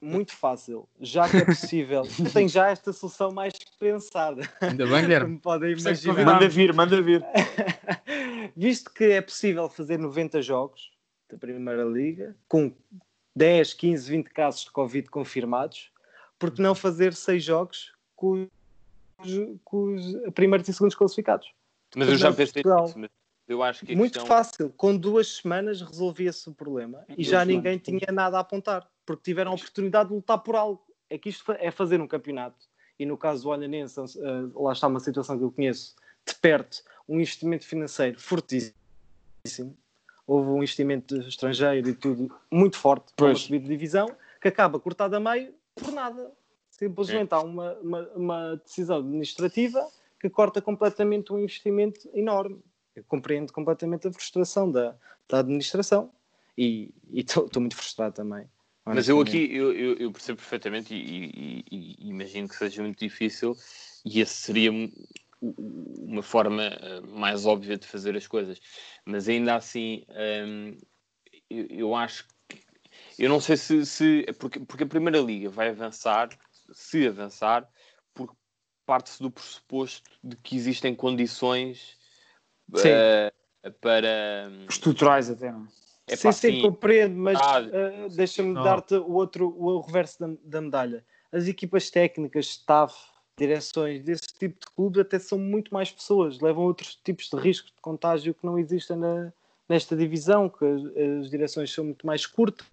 Muito fácil, já que é possível. Eu tenho já esta solução mais pensada. Ainda bem, Guilherme? Como podem é imaginar. Manda vir, manda vir. Visto que é possível fazer 90 jogos da Primeira Liga, com 10, 15, 20 casos de Covid confirmados, por que não fazer 6 jogos com os, com os primeiros e segundos classificados? Mas eu já pensei nisso, mas eu acho que Muito questão... fácil, com duas semanas resolvia-se o problema e já Duas ninguém semanas, tinha nada a apontar, porque tiveram a oportunidade de lutar por algo. É que isto é fazer um campeonato, e no caso do Olhanense, eh, lá está uma situação que eu conheço de perto, um investimento financeiro fortíssimo. Houve um investimento estrangeiro e tudo muito forte para uma subida de divisão, que acaba cortado a meio por nada. Simplesmente há uma, uma, uma decisão administrativa que corta completamente um investimento enorme. Eu compreendo completamente a frustração da, da administração e estou muito frustrado também. Mas eu aqui eu, eu, percebo perfeitamente e, e- e- imagino que seja muito difícil e esse seria um- uma forma eh, mais óbvia de fazer as coisas. Mas ainda assim, hum, eu, eu acho que eu não sei se, se porque, porque a Primeira Liga vai avançar, se avançar, porque parte-se do pressuposto de que existem condições Sim. eh, para. Estruturais até, não é? Sim, sim, compreendo, mas Ah, uh, deixa-me dar-te o outro, o reverso da, da medalha. As equipas técnicas, staff, direções desse tipo de clube até são muito mais pessoas, levam outros tipos de riscos de contágio que não existem na, nesta divisão, que as, as direções são muito mais curtas,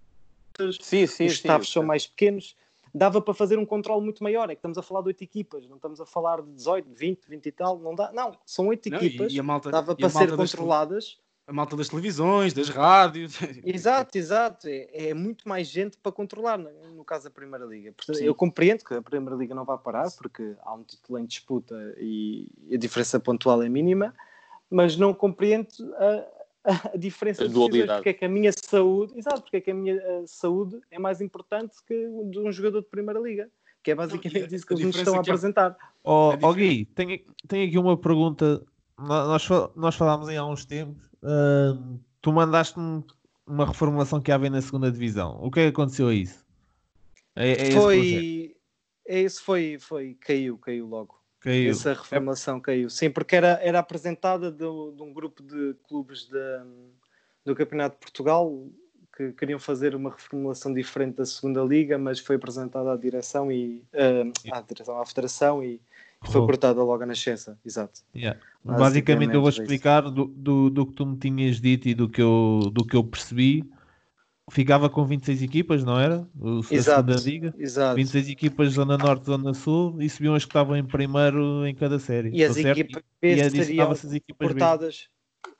Sim, sim, os sim. staffs são mais pequenos. Dava para fazer um controle muito maior, é que estamos a falar de oito equipas, não estamos a falar de 18, 20, 20 e tal, não dá. Não, são oito equipas, e, e a malta, dava e a para ser malta das tele- controladas. A malta das televisões, das rádios. Exato, exato. É, é muito mais gente para controlar, no, caso da Primeira Liga. Portanto, eu compreendo que a Primeira Liga não vai parar, porque há um título em disputa e a diferença pontual é mínima, mas não compreendo a, a diferença A de decisões, porque é que a minha saúde, exato, porque é que a minha eh, saúde é mais importante que de um jogador de Primeira Liga, que é basicamente Não, a- isso que a eles nos estão a que há- apresentar. Ó É ó, Gui, tenho, tenho aqui uma pergunta. Nós, nós falámos aí há uns tempos. ahm, tu mandaste-me uma reformulação que havia na segunda divisão. O que é que aconteceu a isso? É, é esse projeto. foi, é esse foi, foi, caiu, caiu logo. Caiu. Essa reformulação caiu. Sim, porque era, era apresentada do- de, um grupo de clubes de- do Campeonato de Portugal que queriam fazer uma reformulação diferente da segunda liga, mas foi apresentada à direção e eh, à direção à federação e, e foi cortada logo a nascença. Exato. Yeah. Basicamente Basicamente, eu vou isso. explicar do, do, do que tu me tinhas dito e do que eu, do que eu percebi. Ficava com 26 equipas, não era? O, a Exato. segunda liga. Exato. 26 equipas, Zona Norte, Zona Sul, e subiam as que estavam em primeiro em cada série. E as certo? equipas B seriam cortadas,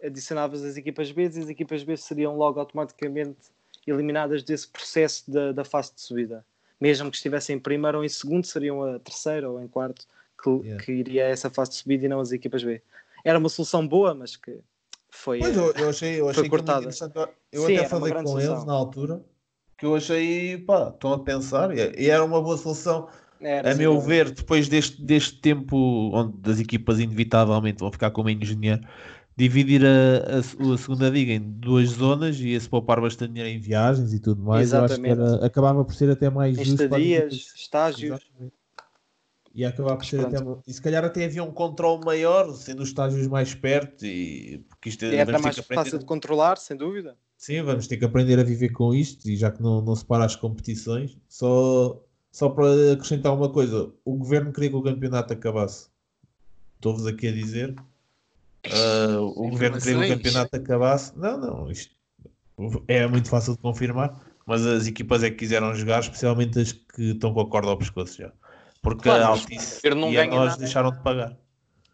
adicionavas as equipas B e as equipas B seriam logo automaticamente eliminadas desse processo da, da fase de subida. Mesmo que estivessem em primeiro ou em segundo, seriam a terceira ou em quarto que, Yeah. que iria a essa fase de subida e não as equipas B. Era uma solução boa, mas que foi. Pois eh, eu, eu achei, eu achei cortada. Eu Sim, até falei com eles solução. na altura que eu achei, pá, estão a pensar, e era uma boa solução. era A meu ver, depois deste, deste tempo onde as equipas inevitavelmente vão ficar com menos dinheiro, dividir a, a- a segunda liga em duas zonas e se poupar bastante dinheiro em viagens e tudo mais, eu acho que Exatamente. era- acabava por ser até mais justo estadias, equipas. estágios. Exatamente. E acabar por ser até E se calhar até havia um controle maior, sendo os estágios mais perto e porque isto vamos ter mais que aprender- fácil de controlar, sem dúvida. Sim, vamos ter que aprender a viver com isto e já que não, não se para as competições, só, só para acrescentar uma coisa, o governo queria que o campeonato acabasse. Estou-vos aqui a dizer. ah, o governo queria que o campeonato acabasse. Não, não, isto é muito fácil de confirmar, mas as equipas é que quiseram jogar, especialmente as que estão com a corda ao pescoço já. Porque Claro, a Altice o governo não e a nós nada. deixaram de pagar.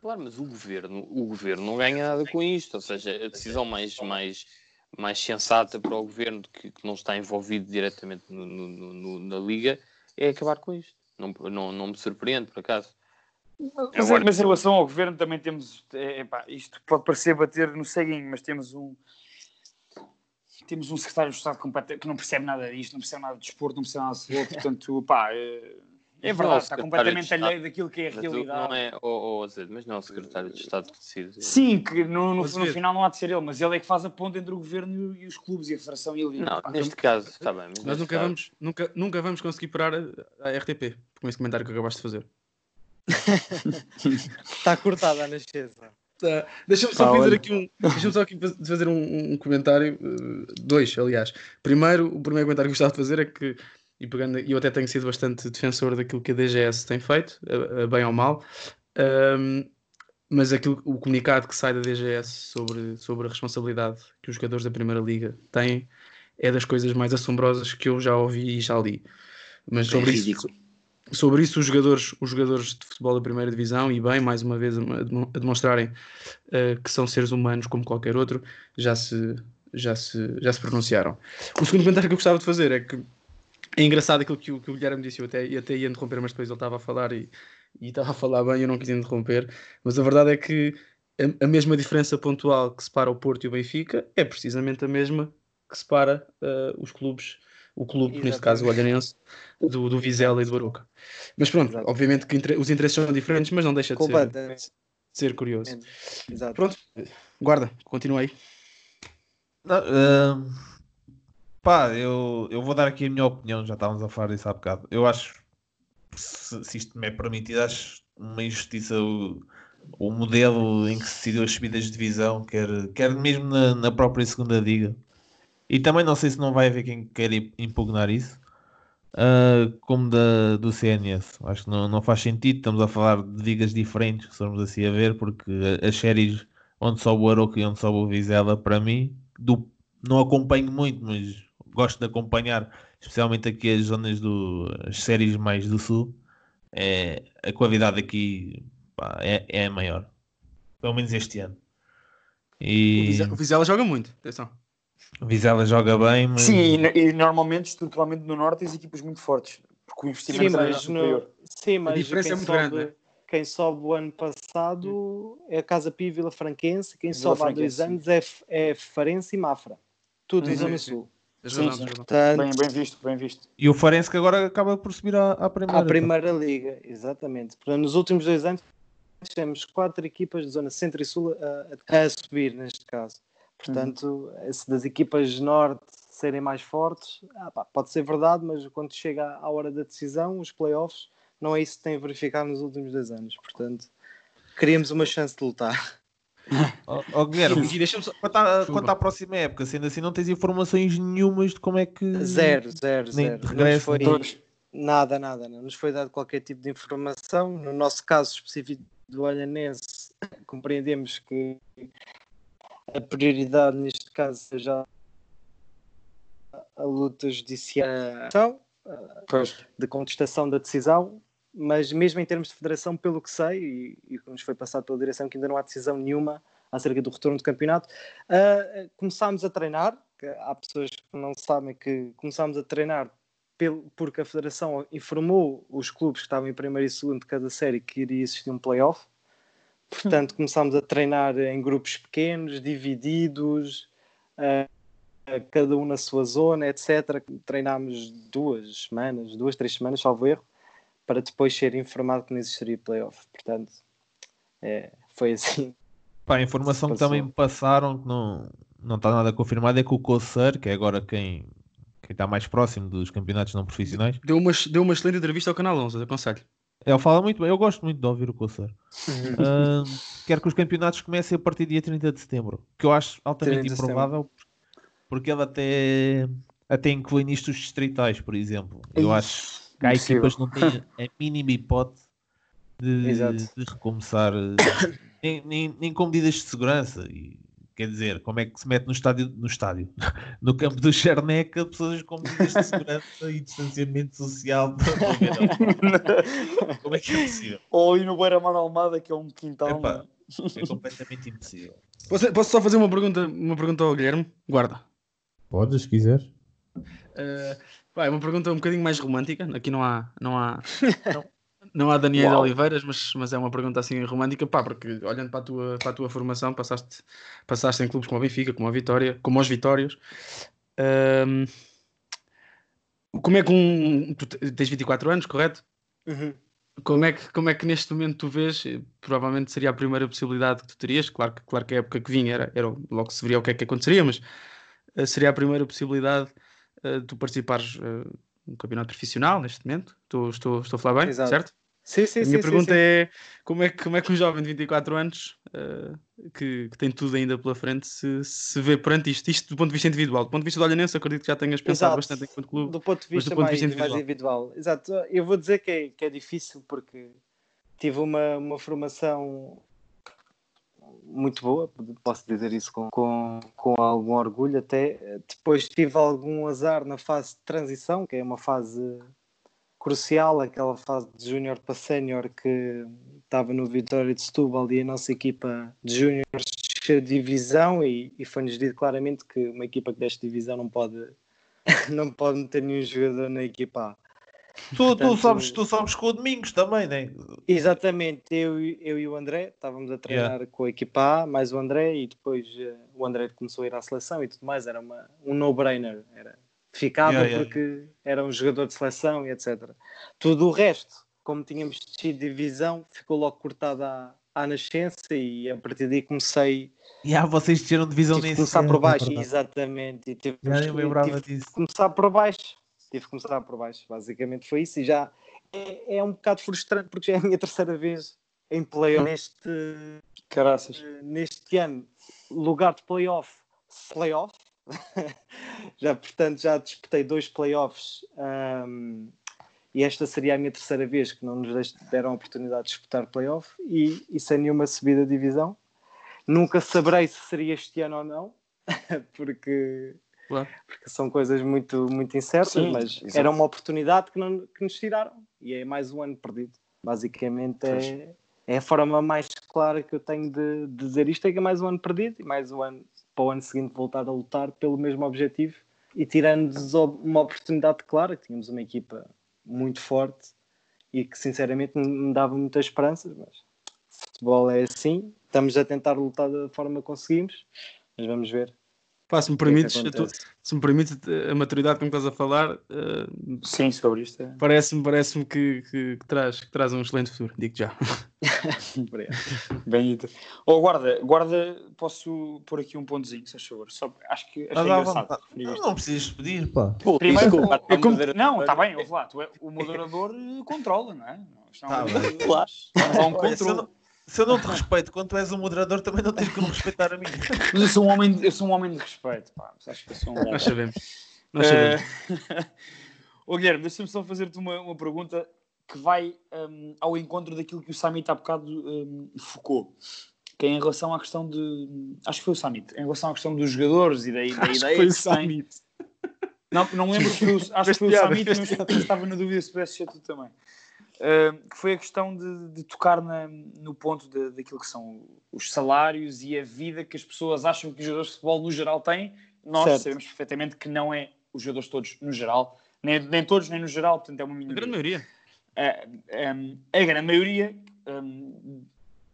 Claro, mas o governo, o governo não ganha nada com isto. Ou seja, a decisão mais, mais, mais sensata para o governo que, que não está envolvido diretamente no- no- no- na liga é acabar com isto. Não, não, não me surpreende, por acaso. Mas, Agora- mas em relação ao governo também temos, é, epá, isto pode parecer bater no ceguinho, mas temos um temos um secretário de Estado que não percebe nada disto, não percebe nada de desporto, não percebe nada de futebol, portanto, pá, é, é o verdade, está completamente alheio daquilo que é a o- realidade. não é, oh, oh, Zé, mas não é o secretário de Estado que decide. Sim, que no, no, no final não há de ser ele, mas ele é que faz a ponte entre o governo e os clubes e a federação e a liga. Não, Pá, neste caso, está bem. Mas Nós nunca caso- vamos, nunca, nunca vamos conseguir parar a, a RTP com esse comentário que acabaste de fazer. Está cortada a nascença. Tá, Deixa-me só fazer olha. aqui um, deixa-me só aqui faz- fazer um, um comentário, eh, dois, aliás. Primeiro, o primeiro comentário que gostava de fazer é que, e pegando, eu até tenho sido bastante defensor daquilo que a DGS tem feito, a- a bem ou mal, ahm, mas aquilo, o comunicado que sai da DGS sobre, sobre a responsabilidade que os jogadores da Primeira Liga têm é das coisas mais assombrosas que eu já ouvi e já li. Mas sobre isso, ridículo. sobre isso os jogadores, os jogadores de futebol da primeira divisão e bem mais uma vez a, demonstrarem eh, que são seres humanos como qualquer outro já se já se já se pronunciaram o segundo comentário que eu gostava de fazer é que é engraçado aquilo que o, que o Guilherme disse eu até, eu até ia interromper mas depois ele estava a falar e, e estava a falar bem e eu não quis interromper mas a verdade é que a, a mesma diferença pontual que separa o Porto e o Benfica é precisamente a mesma que separa eh, os clubes o clube, neste caso o Olhanense, do, do Vizela e do Baruca. Mas pronto, Exato. obviamente que inter- os interesses são diferentes, mas não deixa de ser, de ser curioso. Exato. Pronto, guarda, continua aí. Não, ahm, pá, eu, eu vou dar aqui a minha opinião, já estávamos a falar disso há bocado. Eu acho, se, se isto me é permitido, acho uma injustiça o- o modelo em que se decidiu as subidas de divisão, quer, quer mesmo na, na própria segunda liga. E também não sei se não vai haver quem queira impugnar isso, uh, como da, do CNS. Acho que não, não faz sentido, estamos a falar de ligas diferentes, se formos assim a ver, porque as séries onde sobe o Aroca e onde sobe o Vizela, para mim, do, não acompanho muito, mas gosto de acompanhar, especialmente aqui as zonas do as séries mais do sul. É, a qualidade aqui pá, é, é maior. Pelo menos este ano. E... O Vizela joga muito, atenção. O Vizela joga bem, mas... Sim, e, e, normalmente, estruturalmente no Norte, tens equipas muito fortes. Porque o investimento sim, mas é no... Sim, mas a diferença é muito sobe, grande. Né? Quem sobe o ano passado é a Casa Pia Vila Franquense. Quem Vila sobe há dois anos é, é Farense e Mafra. Tudo uhum. em Zona Sul. Sim, sim. Portanto, bem, bem visto, bem visto. E o Farense que agora acaba por subir à, à primeira. À primeira liga, exatamente. Portanto, nos últimos dois anos temos quatro equipas de zona centro e sul a, a, a subir, neste caso. Portanto, uhum. se das equipas norte serem mais fortes, ah, pá, pode ser verdade, mas quando chega à hora da decisão, os playoffs, não é isso que tem verificado nos últimos dois anos. Portanto, queríamos uma chance de lutar. Oh, oh, Guilherme, só... quanto, à, quanto à próxima época, sendo assim, não tens informações nenhumas de como é que. Zero, zero, zero. Regresso, foi... Nada, nada, não nos foi dado qualquer tipo de informação. No nosso caso específico do Olhanense, compreendemos que a prioridade neste caso seja a luta judicial de contestação da decisão, mas mesmo em termos de federação, pelo que sei, e, que nos foi passado pela direção, que ainda não há decisão nenhuma acerca do retorno do campeonato, uh, começámos a treinar, há pessoas que não sabem que começámos a treinar porque a federação informou os clubes que estavam em primeiro e segundo de cada série que iria existir um playoff, Portanto, começámos a treinar em grupos pequenos, divididos, uh, cada um na sua zona, etc. Treinámos duas semanas, duas, três semanas, salvo erro, para depois ser informado que não existiria playoff. Portanto, é, foi assim. Pá, a informação que também me passaram, que não, não está nada confirmada, é que o Cocer, que é agora quem, quem está mais próximo dos campeonatos não profissionais, deu uma, deu uma excelente entrevista ao Canal 11, aconselho. Ele fala muito bem, eu gosto muito de ouvir o Coçar. uh, quero que os campeonatos comecem a partir do dia 30 de setembro, que eu acho altamente improvável, porque ele até, até inclui nisto os distritais, por exemplo. Eu acho há equipas que não têm a mínima hipótese de, de recomeçar, nem, nem, nem com medidas de segurança. E Quer dizer, como é que se mete no estádio, no estádio, no campo do Cherneca, pessoas com medidas de segurança e distanciamento social Como é que é possível? Ou ir no Beira-Mar Almada, que é um quintal. Epá, é completamente impossível. Posso, posso, só fazer uma pergunta, uma pergunta ao Guilherme? Guarda. Podes, se quiseres. Uh, é uma pergunta um bocadinho mais romântica. Aqui não há, não há, não, não há Daniel Uau. Oliveiras, mas, mas é uma pergunta assim romântica, pá, porque olhando para a tua, para a tua formação, passaste, passaste em clubes como a Benfica, como a Vitória, como os Vitórios. Um, como é que um. Tu tens 24 anos, correto? Uhum. Como, é que, como é que neste momento tu vês? Provavelmente seria a primeira possibilidade que tu terias. Claro que, claro que a época que vinha era, era logo se veria o que é que aconteceria, mas uh, seria a primeira possibilidade uh, de tu participares uh, campeonato profissional neste momento. Estou, estou, estou a falar bem, Exato. certo? Sim, sim, a minha sim, pergunta sim, é como, é como é que um jovem de 24 anos uh, que, que, tem tudo ainda pela frente se, se vê perante isto, isto do ponto de vista individual. Do ponto de vista do Olhanense, acredito que já tenhas pensado Exato. bastante enquanto clube. Do ponto de vista, do ponto mais, de vista individual. mais, individual. Exato. Eu vou dizer que é, que é difícil porque tive uma, uma formação muito boa, posso dizer isso com, com, com algum orgulho até. Depois tive algum azar na fase de transição, que é uma fase crucial, aquela fase de júnior para sénior que estava no Vitória de Setúbal e a nossa equipa de júniores desceu de divisão e, e foi-nos dito claramente que uma equipa que desce divisão não pode, não pode meter nenhum jogador na equipa. Tu, Portanto, tu, sabes, tu sabes com o Domingos também, né? Exatamente, eu, eu e o André estávamos a treinar yeah. com a equipa A, mais o André, e depois uh, o André começou a ir à seleção e tudo mais, era uma, um no-brainer, era, ficava yeah, yeah. porque era um jogador de seleção e etc. Tudo o resto, como tínhamos de divisão, ficou logo cortado à, à nascença e a partir daí comecei. E yeah, vocês tiveram divisão tive começar por baixo, exatamente. E tive, já tive, tive disso. começar por baixo tive que começar por baixo, basicamente foi isso, e já é, é, um bocado frustrante porque já é a minha terceira vez em playoff neste, Caraças. neste ano, lugar de playoff, playoff. já, portanto, já disputei dois playoffs um, e esta seria a minha terceira vez que não nos deram a oportunidade de disputar playoff e, e sem nenhuma subida de divisão. Nunca saberei se seria este ano ou não, porque, Claro. porque são coisas muito, muito incertas, Sim, mas exato. era uma oportunidade que, não, que nos tiraram e é mais um ano perdido. Basicamente é, é a forma mais clara que eu tenho de, de dizer isto: é que é mais um ano perdido e mais um ano para o ano seguinte voltar a lutar pelo mesmo objetivo e tirando-nos uma oportunidade clara, que tínhamos uma equipa muito forte e que sinceramente me- me dava muitas esperanças, mas futebol é assim, estamos a tentar lutar da forma que conseguimos, mas vamos ver. Pá, se me é permites, tô- acontece. se me permites a maturidade com que estás a falar, eh, Sim, sobre isto. É... parece-me parece que, que, que traz, que traz um excelente futuro, digo já. Obrigado. Bem dito. Oh, guarda, guarda, posso pôr aqui um pontozinho, se favor. Só, acho que achei Mas à engraçado. referir Não, não precisas pedir, pá. Pô, Primeiro, desculpa, é como- não, está bem, ouve lá, tu é, o moderador controla, não é? É um Tá bem. Claro. A um eu controle. Se eu não te respeito quando tu és o moderador, também não tens como respeitar a mim. Mas eu sou um homem, de- eu sou um homem de respeito, pá. Mas Acho que eu sou um. Nós sabemos. Nós sabemos. Eh, Ô Guilherme, deixa-me só fazer-te uma, uma pergunta que vai hum, ao encontro daquilo que o Samit há bocado hum, focou. Que é em relação à questão de. Acho que foi o Samit, em relação à questão dos jogadores e da, da Acho ideia que foi o que se tem. Summit. Não, não lembro, o- acho que foi o fez mas estava na dúvida se pudesse ser tu também. Uh, que foi a questão de, de tocar na- no ponto de- daquilo que são os salários e a vida que as pessoas acham que os jogadores de futebol no geral têm. Nós Certo. sabemos perfeitamente que não é os jogadores todos no geral, nem, nem todos nem no geral, portanto é uma A minoria. grande maioria. Eh, em, a grande maioria, em,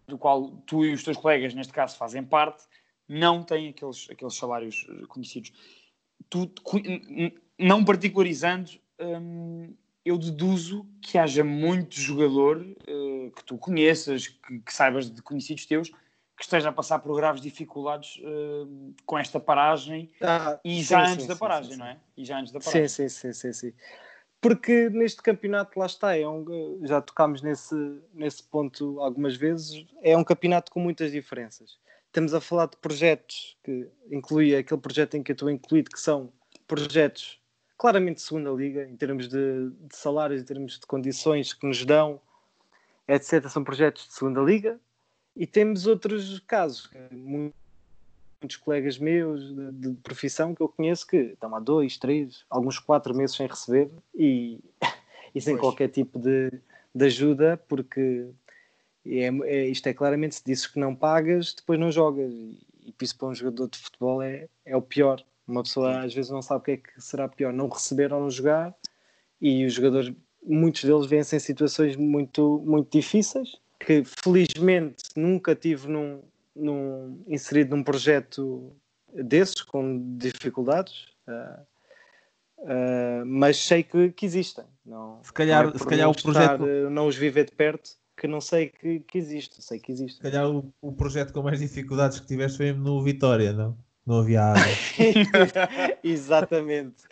do qual tu e os teus colegas, neste caso, fazem parte, não têm aqueles, aqueles salários conhecidos. Tu, não particularizando, hum, eu deduzo que haja muito jogador eh, que tu conheças, que, que saibas de conhecidos teus, que esteja a passar por graves dificuldades eh, com esta paragem Ah, e já sim, antes sim, da paragem, sim. não é? E já antes da paragem. sim, sim, sim, sim. Porque neste campeonato, lá está, é um, já tocámos nesse, nesse ponto algumas vezes, é um campeonato com muitas diferenças. Estamos a falar de projetos que inclui aquele projeto em que eu estou incluído, que são projetos claramente segunda liga, em termos de, de salários, em termos de condições que nos dão, etc. São projetos de segunda liga. E temos outros casos, muitos colegas meus de, de profissão que eu conheço que estão há dois, três, alguns quatro meses sem receber e, e sem Pois. qualquer tipo de, de ajuda, porque é, é- isto é claramente se dizes que não pagas, depois não jogas. E, e isso para um jogador de futebol é, é o pior. Uma pessoa às vezes não sabe o que é que será pior, não receber ou não jogar, e os jogadores, muitos deles vêm-se em situações muito, muito difíceis, que felizmente nunca tive num, num, inserido num projeto desses, com dificuldades, ah, ah, mas sei que, que existem. Não, Se calhar- é se calhar o projeto- estar, não os viver de perto, que não sei que, que existe, sei que existe. Se calhar o, o projeto com mais dificuldades que tiveste foi no Vitória, não? Não havia água. Exatamente.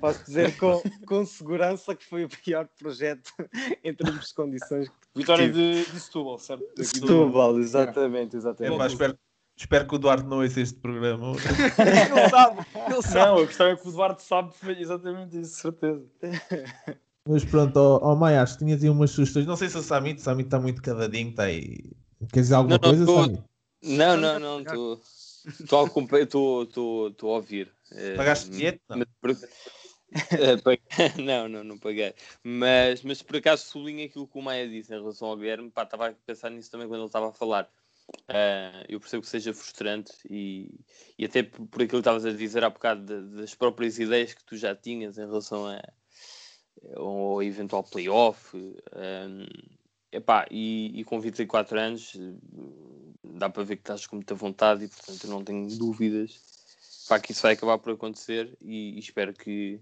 Posso dizer com, com segurança que foi o pior projeto em termos de condições. Vitória de, de Setúbal, certo? Do- Setúbal, exatamente, É, exatamente. pá, espero, espero que o Duarte não ouça este programa. Ele sabe, ele sabe. Não, a questão é que o Eduardo sabe exatamente isso, certeza. Mas pronto, ó ó, Maia, acho que tinhas aí umas sugestões. Não sei se o Samit, o Samit está muito caladinho, está aí. Quer dizer alguma Não, não, coisa, tô- Samit? Não, não, não, estou estou a ouvir. Eh, Pagaste bilhete? Não. Eh, não, não, não paguei. Mas, mas por acaso sublinho aquilo que o Maia disse em relação ao Guilherme. Pá, estava a pensar nisso também quando ele estava a falar. Ah, eu percebo que seja frustrante e, e até por, por aquilo que estavas a dizer há bocado de- das próprias ideias que tu já tinhas em relação a, ao eventual playoff. Um, epá, e, e com 24 anos dá para ver que estás com muita vontade e portanto eu não tenho dúvidas pá, que isso vai acabar por acontecer e, e espero que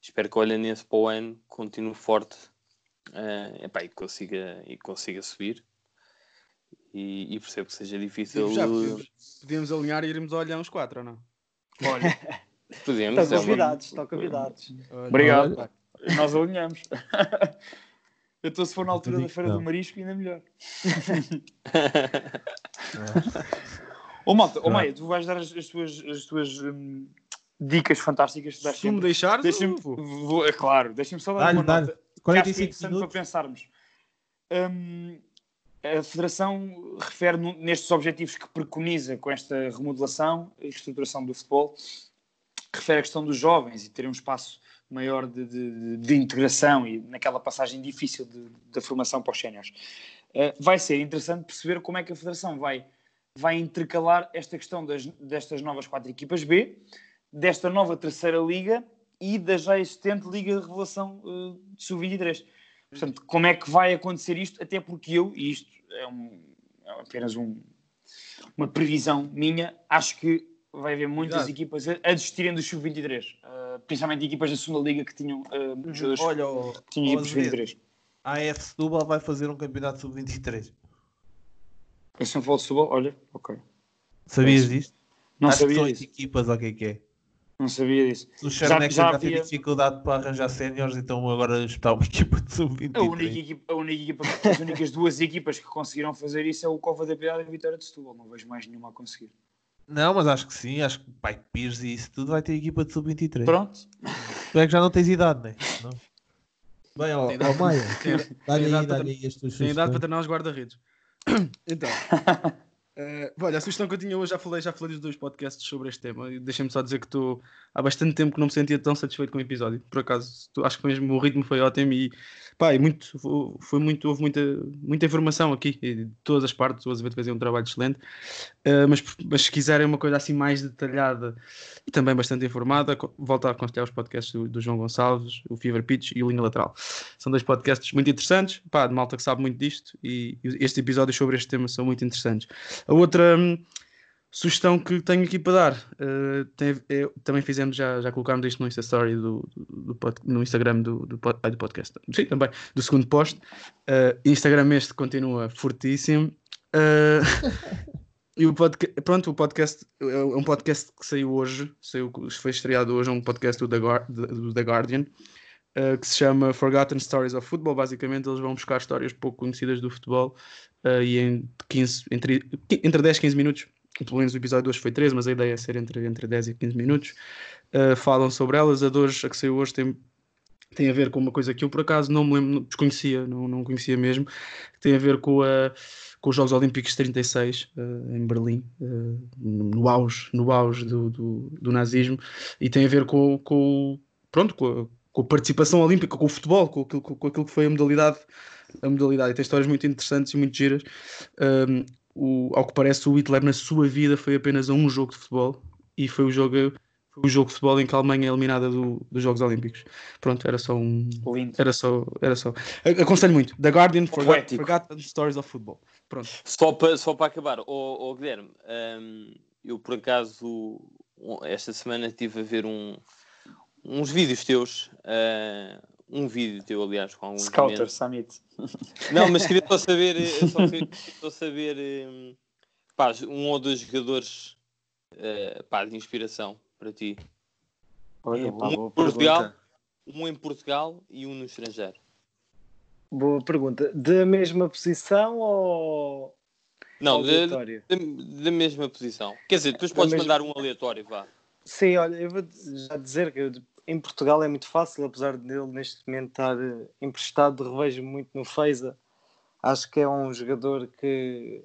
espero que o Olhanense para o ano continue forte eh, epá, e, consiga, e consiga subir e, e percebo que seja difícil Já podíamos, podíamos alinhar e irmos olhar uns quatro, ou não? Olha, podemos Estão é uma- convidados, estão convidados. Olha, Obrigado. olha. nós alinhamos. Então, se for na altura da que Feira do não. Marisco, ainda melhor. Ô malta, ô. Maia, tu vais dar as, as tuas, as tuas hum, dicas fantásticas. dás Se tu me deixares, Deixa-me, vou. vou- é claro, deixa-me só dar Dá-lhe, uma nota. que acho que é 45 interessante minutos. para pensarmos. Hum, a Federação refere no- nestes objetivos que preconiza com esta remodelação e reestruturação do futebol, refere a questão dos jovens e terem um espaço maior de, de- de integração e naquela passagem difícil da formação para os séniores. Eh, vai ser interessante perceber como é que a Federação vai, vai intercalar esta questão das- destas novas quatro equipas B, desta nova terceira liga e da já existente Liga de Revelação eh, de Sub-23. Portanto, como é que vai acontecer isto? Até porque eu, e isto é, um- é apenas um- uma previsão minha, acho que vai haver muitas equipas a, a desistirem do Sub-23, eh, principalmente equipas da segunda liga que tinham eh, jogadores Olha, o, que tinham equipas Azevedo, Sub-23. a AF Setúbal vai fazer um campeonato sub-23. Esse não falou de futebol? Olha, ok. Sabias Pois. disto? Não Acho que sabia são disso. equipas, ou o que é é? Não sabia disso. Se o Charneca já já, teve havia- dificuldade para arranjar séniores, então agora está uma equipa de sub-23. A única equipa, a única equipa, as únicas duas equipas que conseguiram fazer isso é o Cova da Piedade e a Vitória de Setúbal. Não vejo mais nenhuma a conseguir. Não, mas acho que sim, acho que Pai Pires e isso tudo vai ter equipa de sub-23. Pronto. Tu é que já não tens idade, né? não é? Bem, ó, Tem ó Maia, Tem- dá-lhe aí, para- aí as tuas Tem idade para treinar os guarda-redes. Então, eh, olha, a sugestão que eu tinha hoje, já falei, já falei dos dois podcasts sobre este tema. Deixem-me só dizer que estou há bastante tempo que não me sentia tão satisfeito com o episódio. Por acaso, tu- acho que mesmo o ritmo foi ótimo e, pá, e muito, fo- foi muito, houve muita, muita informação aqui, de todas as partes. O Azevedo fazia um trabalho excelente. Eh, mas, mas se quiserem uma coisa assim mais detalhada e também bastante informada, volto a aconselhar os podcasts do, do João Gonçalves, o Fever Pitch e o Linha Lateral. São dois podcasts muito interessantes, pá, de malta que sabe muito disto e e estes episódios sobre este tema são muito interessantes. A outra hum, sugestão que tenho aqui para dar, eh, tem- é- também fizemos, já, já colocámos isto no Insta Story do, do- do no Instagram do, do, do podcast, sim, também, do segundo post. Eh, Instagram este continua fortíssimo. Eh, e o podcast, pronto, o podcast é um podcast que saiu hoje, saiu, foi estreado hoje, é um podcast do The, do The Guardian, uh, que se chama Forgotten Stories of Football. Basicamente, eles vão buscar histórias pouco conhecidas do futebol uh, e em 15, entre, entre 10 e 15 minutos, pelo menos o episódio de hoje foi 13, mas a ideia é ser entre, entre 10 e 15 minutos, uh, falam sobre elas. A hoje, a que saiu hoje, tem, tem a ver com uma coisa que eu por acaso não me lembro, desconhecia, não, não conhecia mesmo, tem a ver com a com os Jogos Olímpicos de 36 eh, em Berlim, eh, no auge, no auge do, do, do nazismo, e tem a ver com, com, pronto, com, com a participação olímpica, com o futebol, com aquilo, com aquilo que foi a modalidade, a modalidade. E tem histórias muito interessantes e muito giras. Um, o, ao que parece, o Hitler na sua vida foi apenas a um jogo de futebol e foi o jogo, foi o jogo de futebol em que a Alemanha é eliminada do, dos Jogos Olímpicos. Pronto, era só um. Lindo. Era só. Era só. Aconselho muito. The Guardian Forgot, Poético. Forgotten Stories of Football. Pronto. Só para, só para acabar, o Guilherme, hum, eu por acaso um, esta semana estive a ver um, uns vídeos teus, ah, um vídeo teu, aliás, com alguns Scouter. Summit. Não, mas queria só saber, eh, só queria só saber hum, pá, um ou dois jogadores eh, pá, de inspiração para ti. Olha, Um em Portugal, pergunta. um em Portugal e um no estrangeiro. Boa pergunta. Da mesma posição ou Não, da, aleatório? da, da mesma posição. Quer dizer, depois Da podes mesma- mandar um aleatório, vá. Sim, olha, eu vou já dizer que eu- em Portugal é muito fácil, apesar dele neste momento estar eh, emprestado, revejo muito no Feiza. Acho que é um jogador que,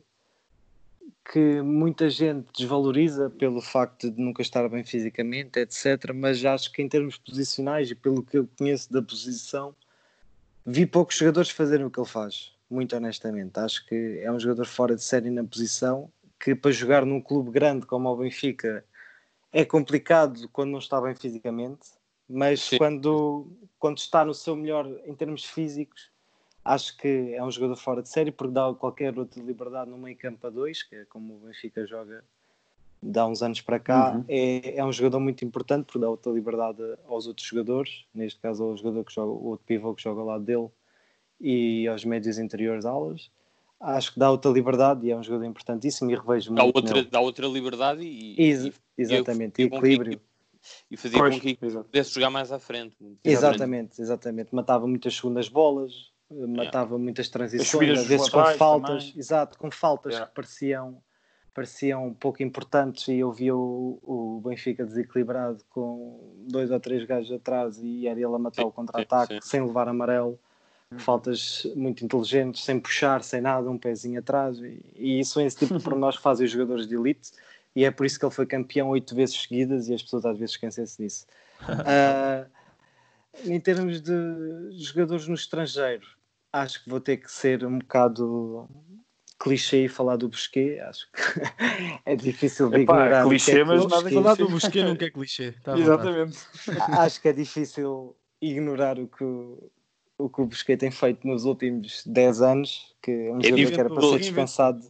que muita gente desvaloriza pelo facto de nunca estar bem fisicamente, etc. Mas acho que em termos posicionais e pelo que eu conheço da posição, vi poucos jogadores fazerem o que ele faz, muito honestamente. Acho que é um jogador fora de série na posição, que para jogar num clube grande como o Benfica é complicado quando não está bem fisicamente, mas Sim. quando, quando está no seu melhor em termos físicos, acho que é um jogador fora de série porque dá qualquer outra liberdade no meio campo a dois, que é como o Benfica joga de há uns anos para cá. Uhum. É, é um jogador muito importante porque dá outra liberdade aos outros jogadores, neste caso ao jogador que joga, o outro pivô que joga ao lado dele e aos médios interiores alas. Acho que dá outra liberdade e é um jogador importantíssimo e revejo Dá muito outra, nele. dá outra liberdade e, Ex- e, exatamente, e que- equilíbrio. E fazia Pois, com que exato. pudesse jogar mais à frente. Exatamente, exatamente. Matava muitas segundas bolas, matava muitas transições, às vezes com faltas, também. exato, com faltas Yeah. que pareciam, pareciam um pouco importantes e eu via o, o Benfica desequilibrado com dois ou três gajos atrás e era ele a matar Sim, o contra-ataque sim, sim. sem levar amarelo. Uhum. Faltas muito inteligentes, sem puxar, sem nada, um pezinho atrás, e, e isso é esse tipo de pormenores que fazem os jogadores de elite, e é por isso que ele foi campeão oito vezes seguidas, e as pessoas às vezes esquecem-se disso. Ah, em termos de jogadores no estrangeiro, acho que vou ter que ser um bocado clichê e falar do Busquet. Acho que é difícil de Epá, ignorar. o que clichê, é mas o nada Busquet- Falar do Busquets nunca é clichê. Tá. Exatamente. Acho que é difícil ignorar o que o, o que o Busquet tem feito nos últimos 10 anos, que é um É jogador que era para difícil- ser dispensado,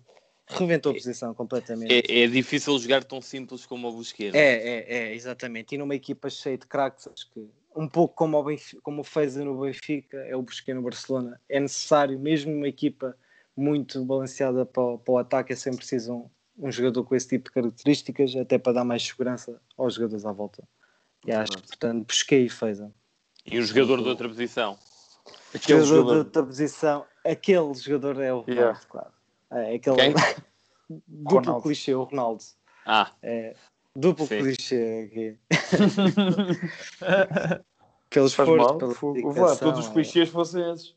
reventou a posição completamente. É, é difícil jogar tão simples como o Busquets. É, é, é, exatamente. E numa equipa cheia de craques, acho que um pouco como o, Benfica, como o Feza no Benfica, é o Busquets no Barcelona. É necessário, mesmo uma equipa muito balanceada para, o- para o ataque, é sempre preciso um, um jogador com esse tipo de características, até para dar mais segurança aos jogadores à volta. E acho que, portanto, Busquets e Feza. E um jogador de outra posição. Aquele jogador, de jogador. outra posição, aquele jogador é o Ronaldo, Yeah. claro. É aquele Quem? duplo Ronaldo. clichê, o Ronaldo. Ah, É, duplo Sim. clichê aqui. Pelo esforço, pela dedicação, Todos os é. clichês fossem esses.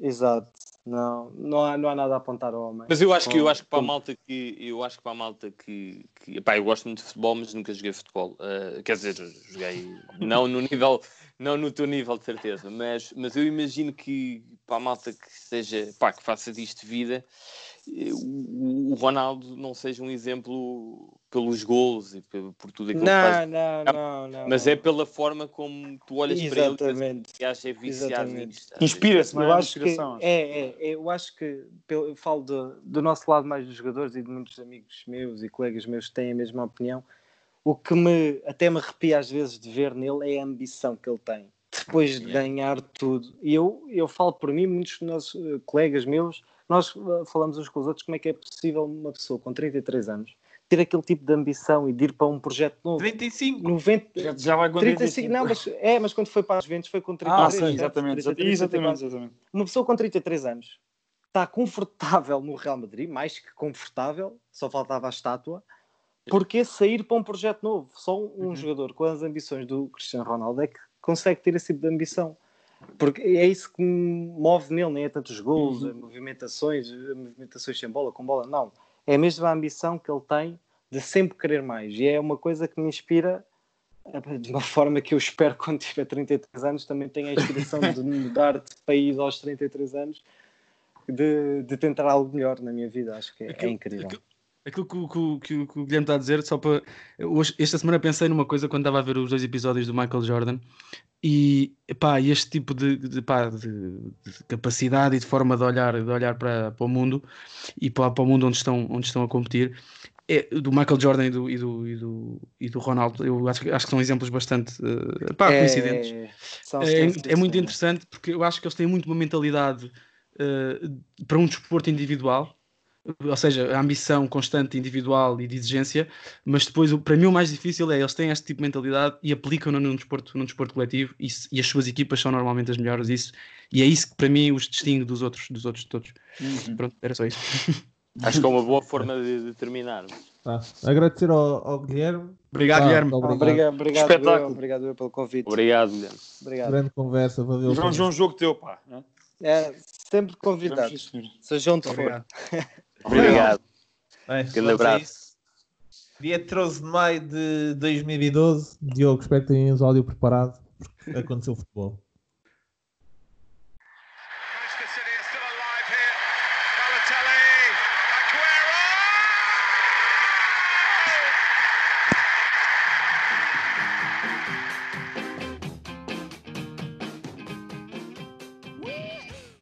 Exato. Não, não, há, não há nada a apontar ao homem. mas eu acho que eu acho que para a malta que eu acho que para a malta que, que epá, eu gosto muito de futebol, mas nunca joguei futebol. Uh, quer dizer, joguei não no nível, não no teu nível de certeza, mas, mas eu imagino que para a malta que seja, pá, que faça disto vida, o, o Ronaldo não seja um exemplo pelos gols e por, por tudo aquilo que faz. Não, não, não, não. Mas não. é pela forma como tu olhas para ele Exatamente. e achas é viciado Exatamente. nisto. Inspira-se, não Eu é? acho que é, é, é, eu acho que eu falo do, do nosso lado mais dos jogadores e de muitos amigos meus e colegas meus que têm a mesma opinião. O que me até me arrepia às vezes de ver nele é a ambição que ele tem depois de Yeah. ganhar tudo. E eu, eu falo por mim, muitos dos nossos eh, colegas meus, nós eh, falamos uns com os outros como é que é possível uma pessoa com 33 anos ter aquele tipo de ambição e de ir para um projeto novo. 35. 90, Já, já vai com 35, não, mas, é, mas quando foi para as Juventus foi com 33. Ah, sim, exatamente. 33, Exatamente, exatamente. uma pessoa com 33 anos está confortável no Real Madrid, mais que confortável, só faltava a estátua. Porque sair para um projeto novo? Só um Uhum. jogador com as ambições do Cristiano Ronaldo é que consegue ter esse tipo de ambição. Porque é isso que me move nele, nem é tantos gols, Uhum. é movimentações, é movimentações sem bola, com bola, não. É mesmo a ambição que ele tem de sempre querer mais. E é uma coisa que me inspira de uma forma que eu espero quando tiver 33 anos também tenha a inspiração de mudar de país aos 33 anos, de, de tentar algo melhor na minha vida. Acho que é, é Aquilo- incrível. aquilo- Aquilo que, o- que que o- Guilherme está a dizer, só para. Hoje, esta semana pensei numa coisa quando estava a ver os dois episódios do Michael Jordan e pá, este tipo de, de, pá, de- de capacidade e de forma de olhar, de olhar para, para o mundo e para, para o mundo onde estão, onde estão a competir é, do Michael Jordan e do, e do, e do, e do Ronaldo. Eu acho, acho que são exemplos bastante eh, pá, coincidentes. É, são É, é muito interessante porque eu acho que eles têm muito uma mentalidade eh, para um desporto individual, ou seja, a ambição constante individual e de exigência, mas depois, para mim, o mais difícil é eles têm este tipo de mentalidade e aplicam-no num desporto, num desporto coletivo e, e as suas equipas são normalmente as melhores, isso, e é isso que para mim os distingue dos outros, dos outros todos. Uhum. Pronto, era só isso. Acho que é uma boa forma de, de terminar. Tá. Agradecer ao, ao Guilherme. Obrigado, Tá, Guilherme. Obrigado. Obrigado, obrigado, Espetáculo. eu, obrigado eu pelo convite. Obrigado, Guilherme. Obrigado. Grande conversa. Valeu. E vamos ver um jogo teu, pá. né? É, sempre senhor. seja onde for. Obrigado. Obrigado. Bem, Grande vamos a abraço. Dia 13 de maio de 2012. 2012. Diogo, espero que tenhas áudio preparado. porque Aconteceu futebol.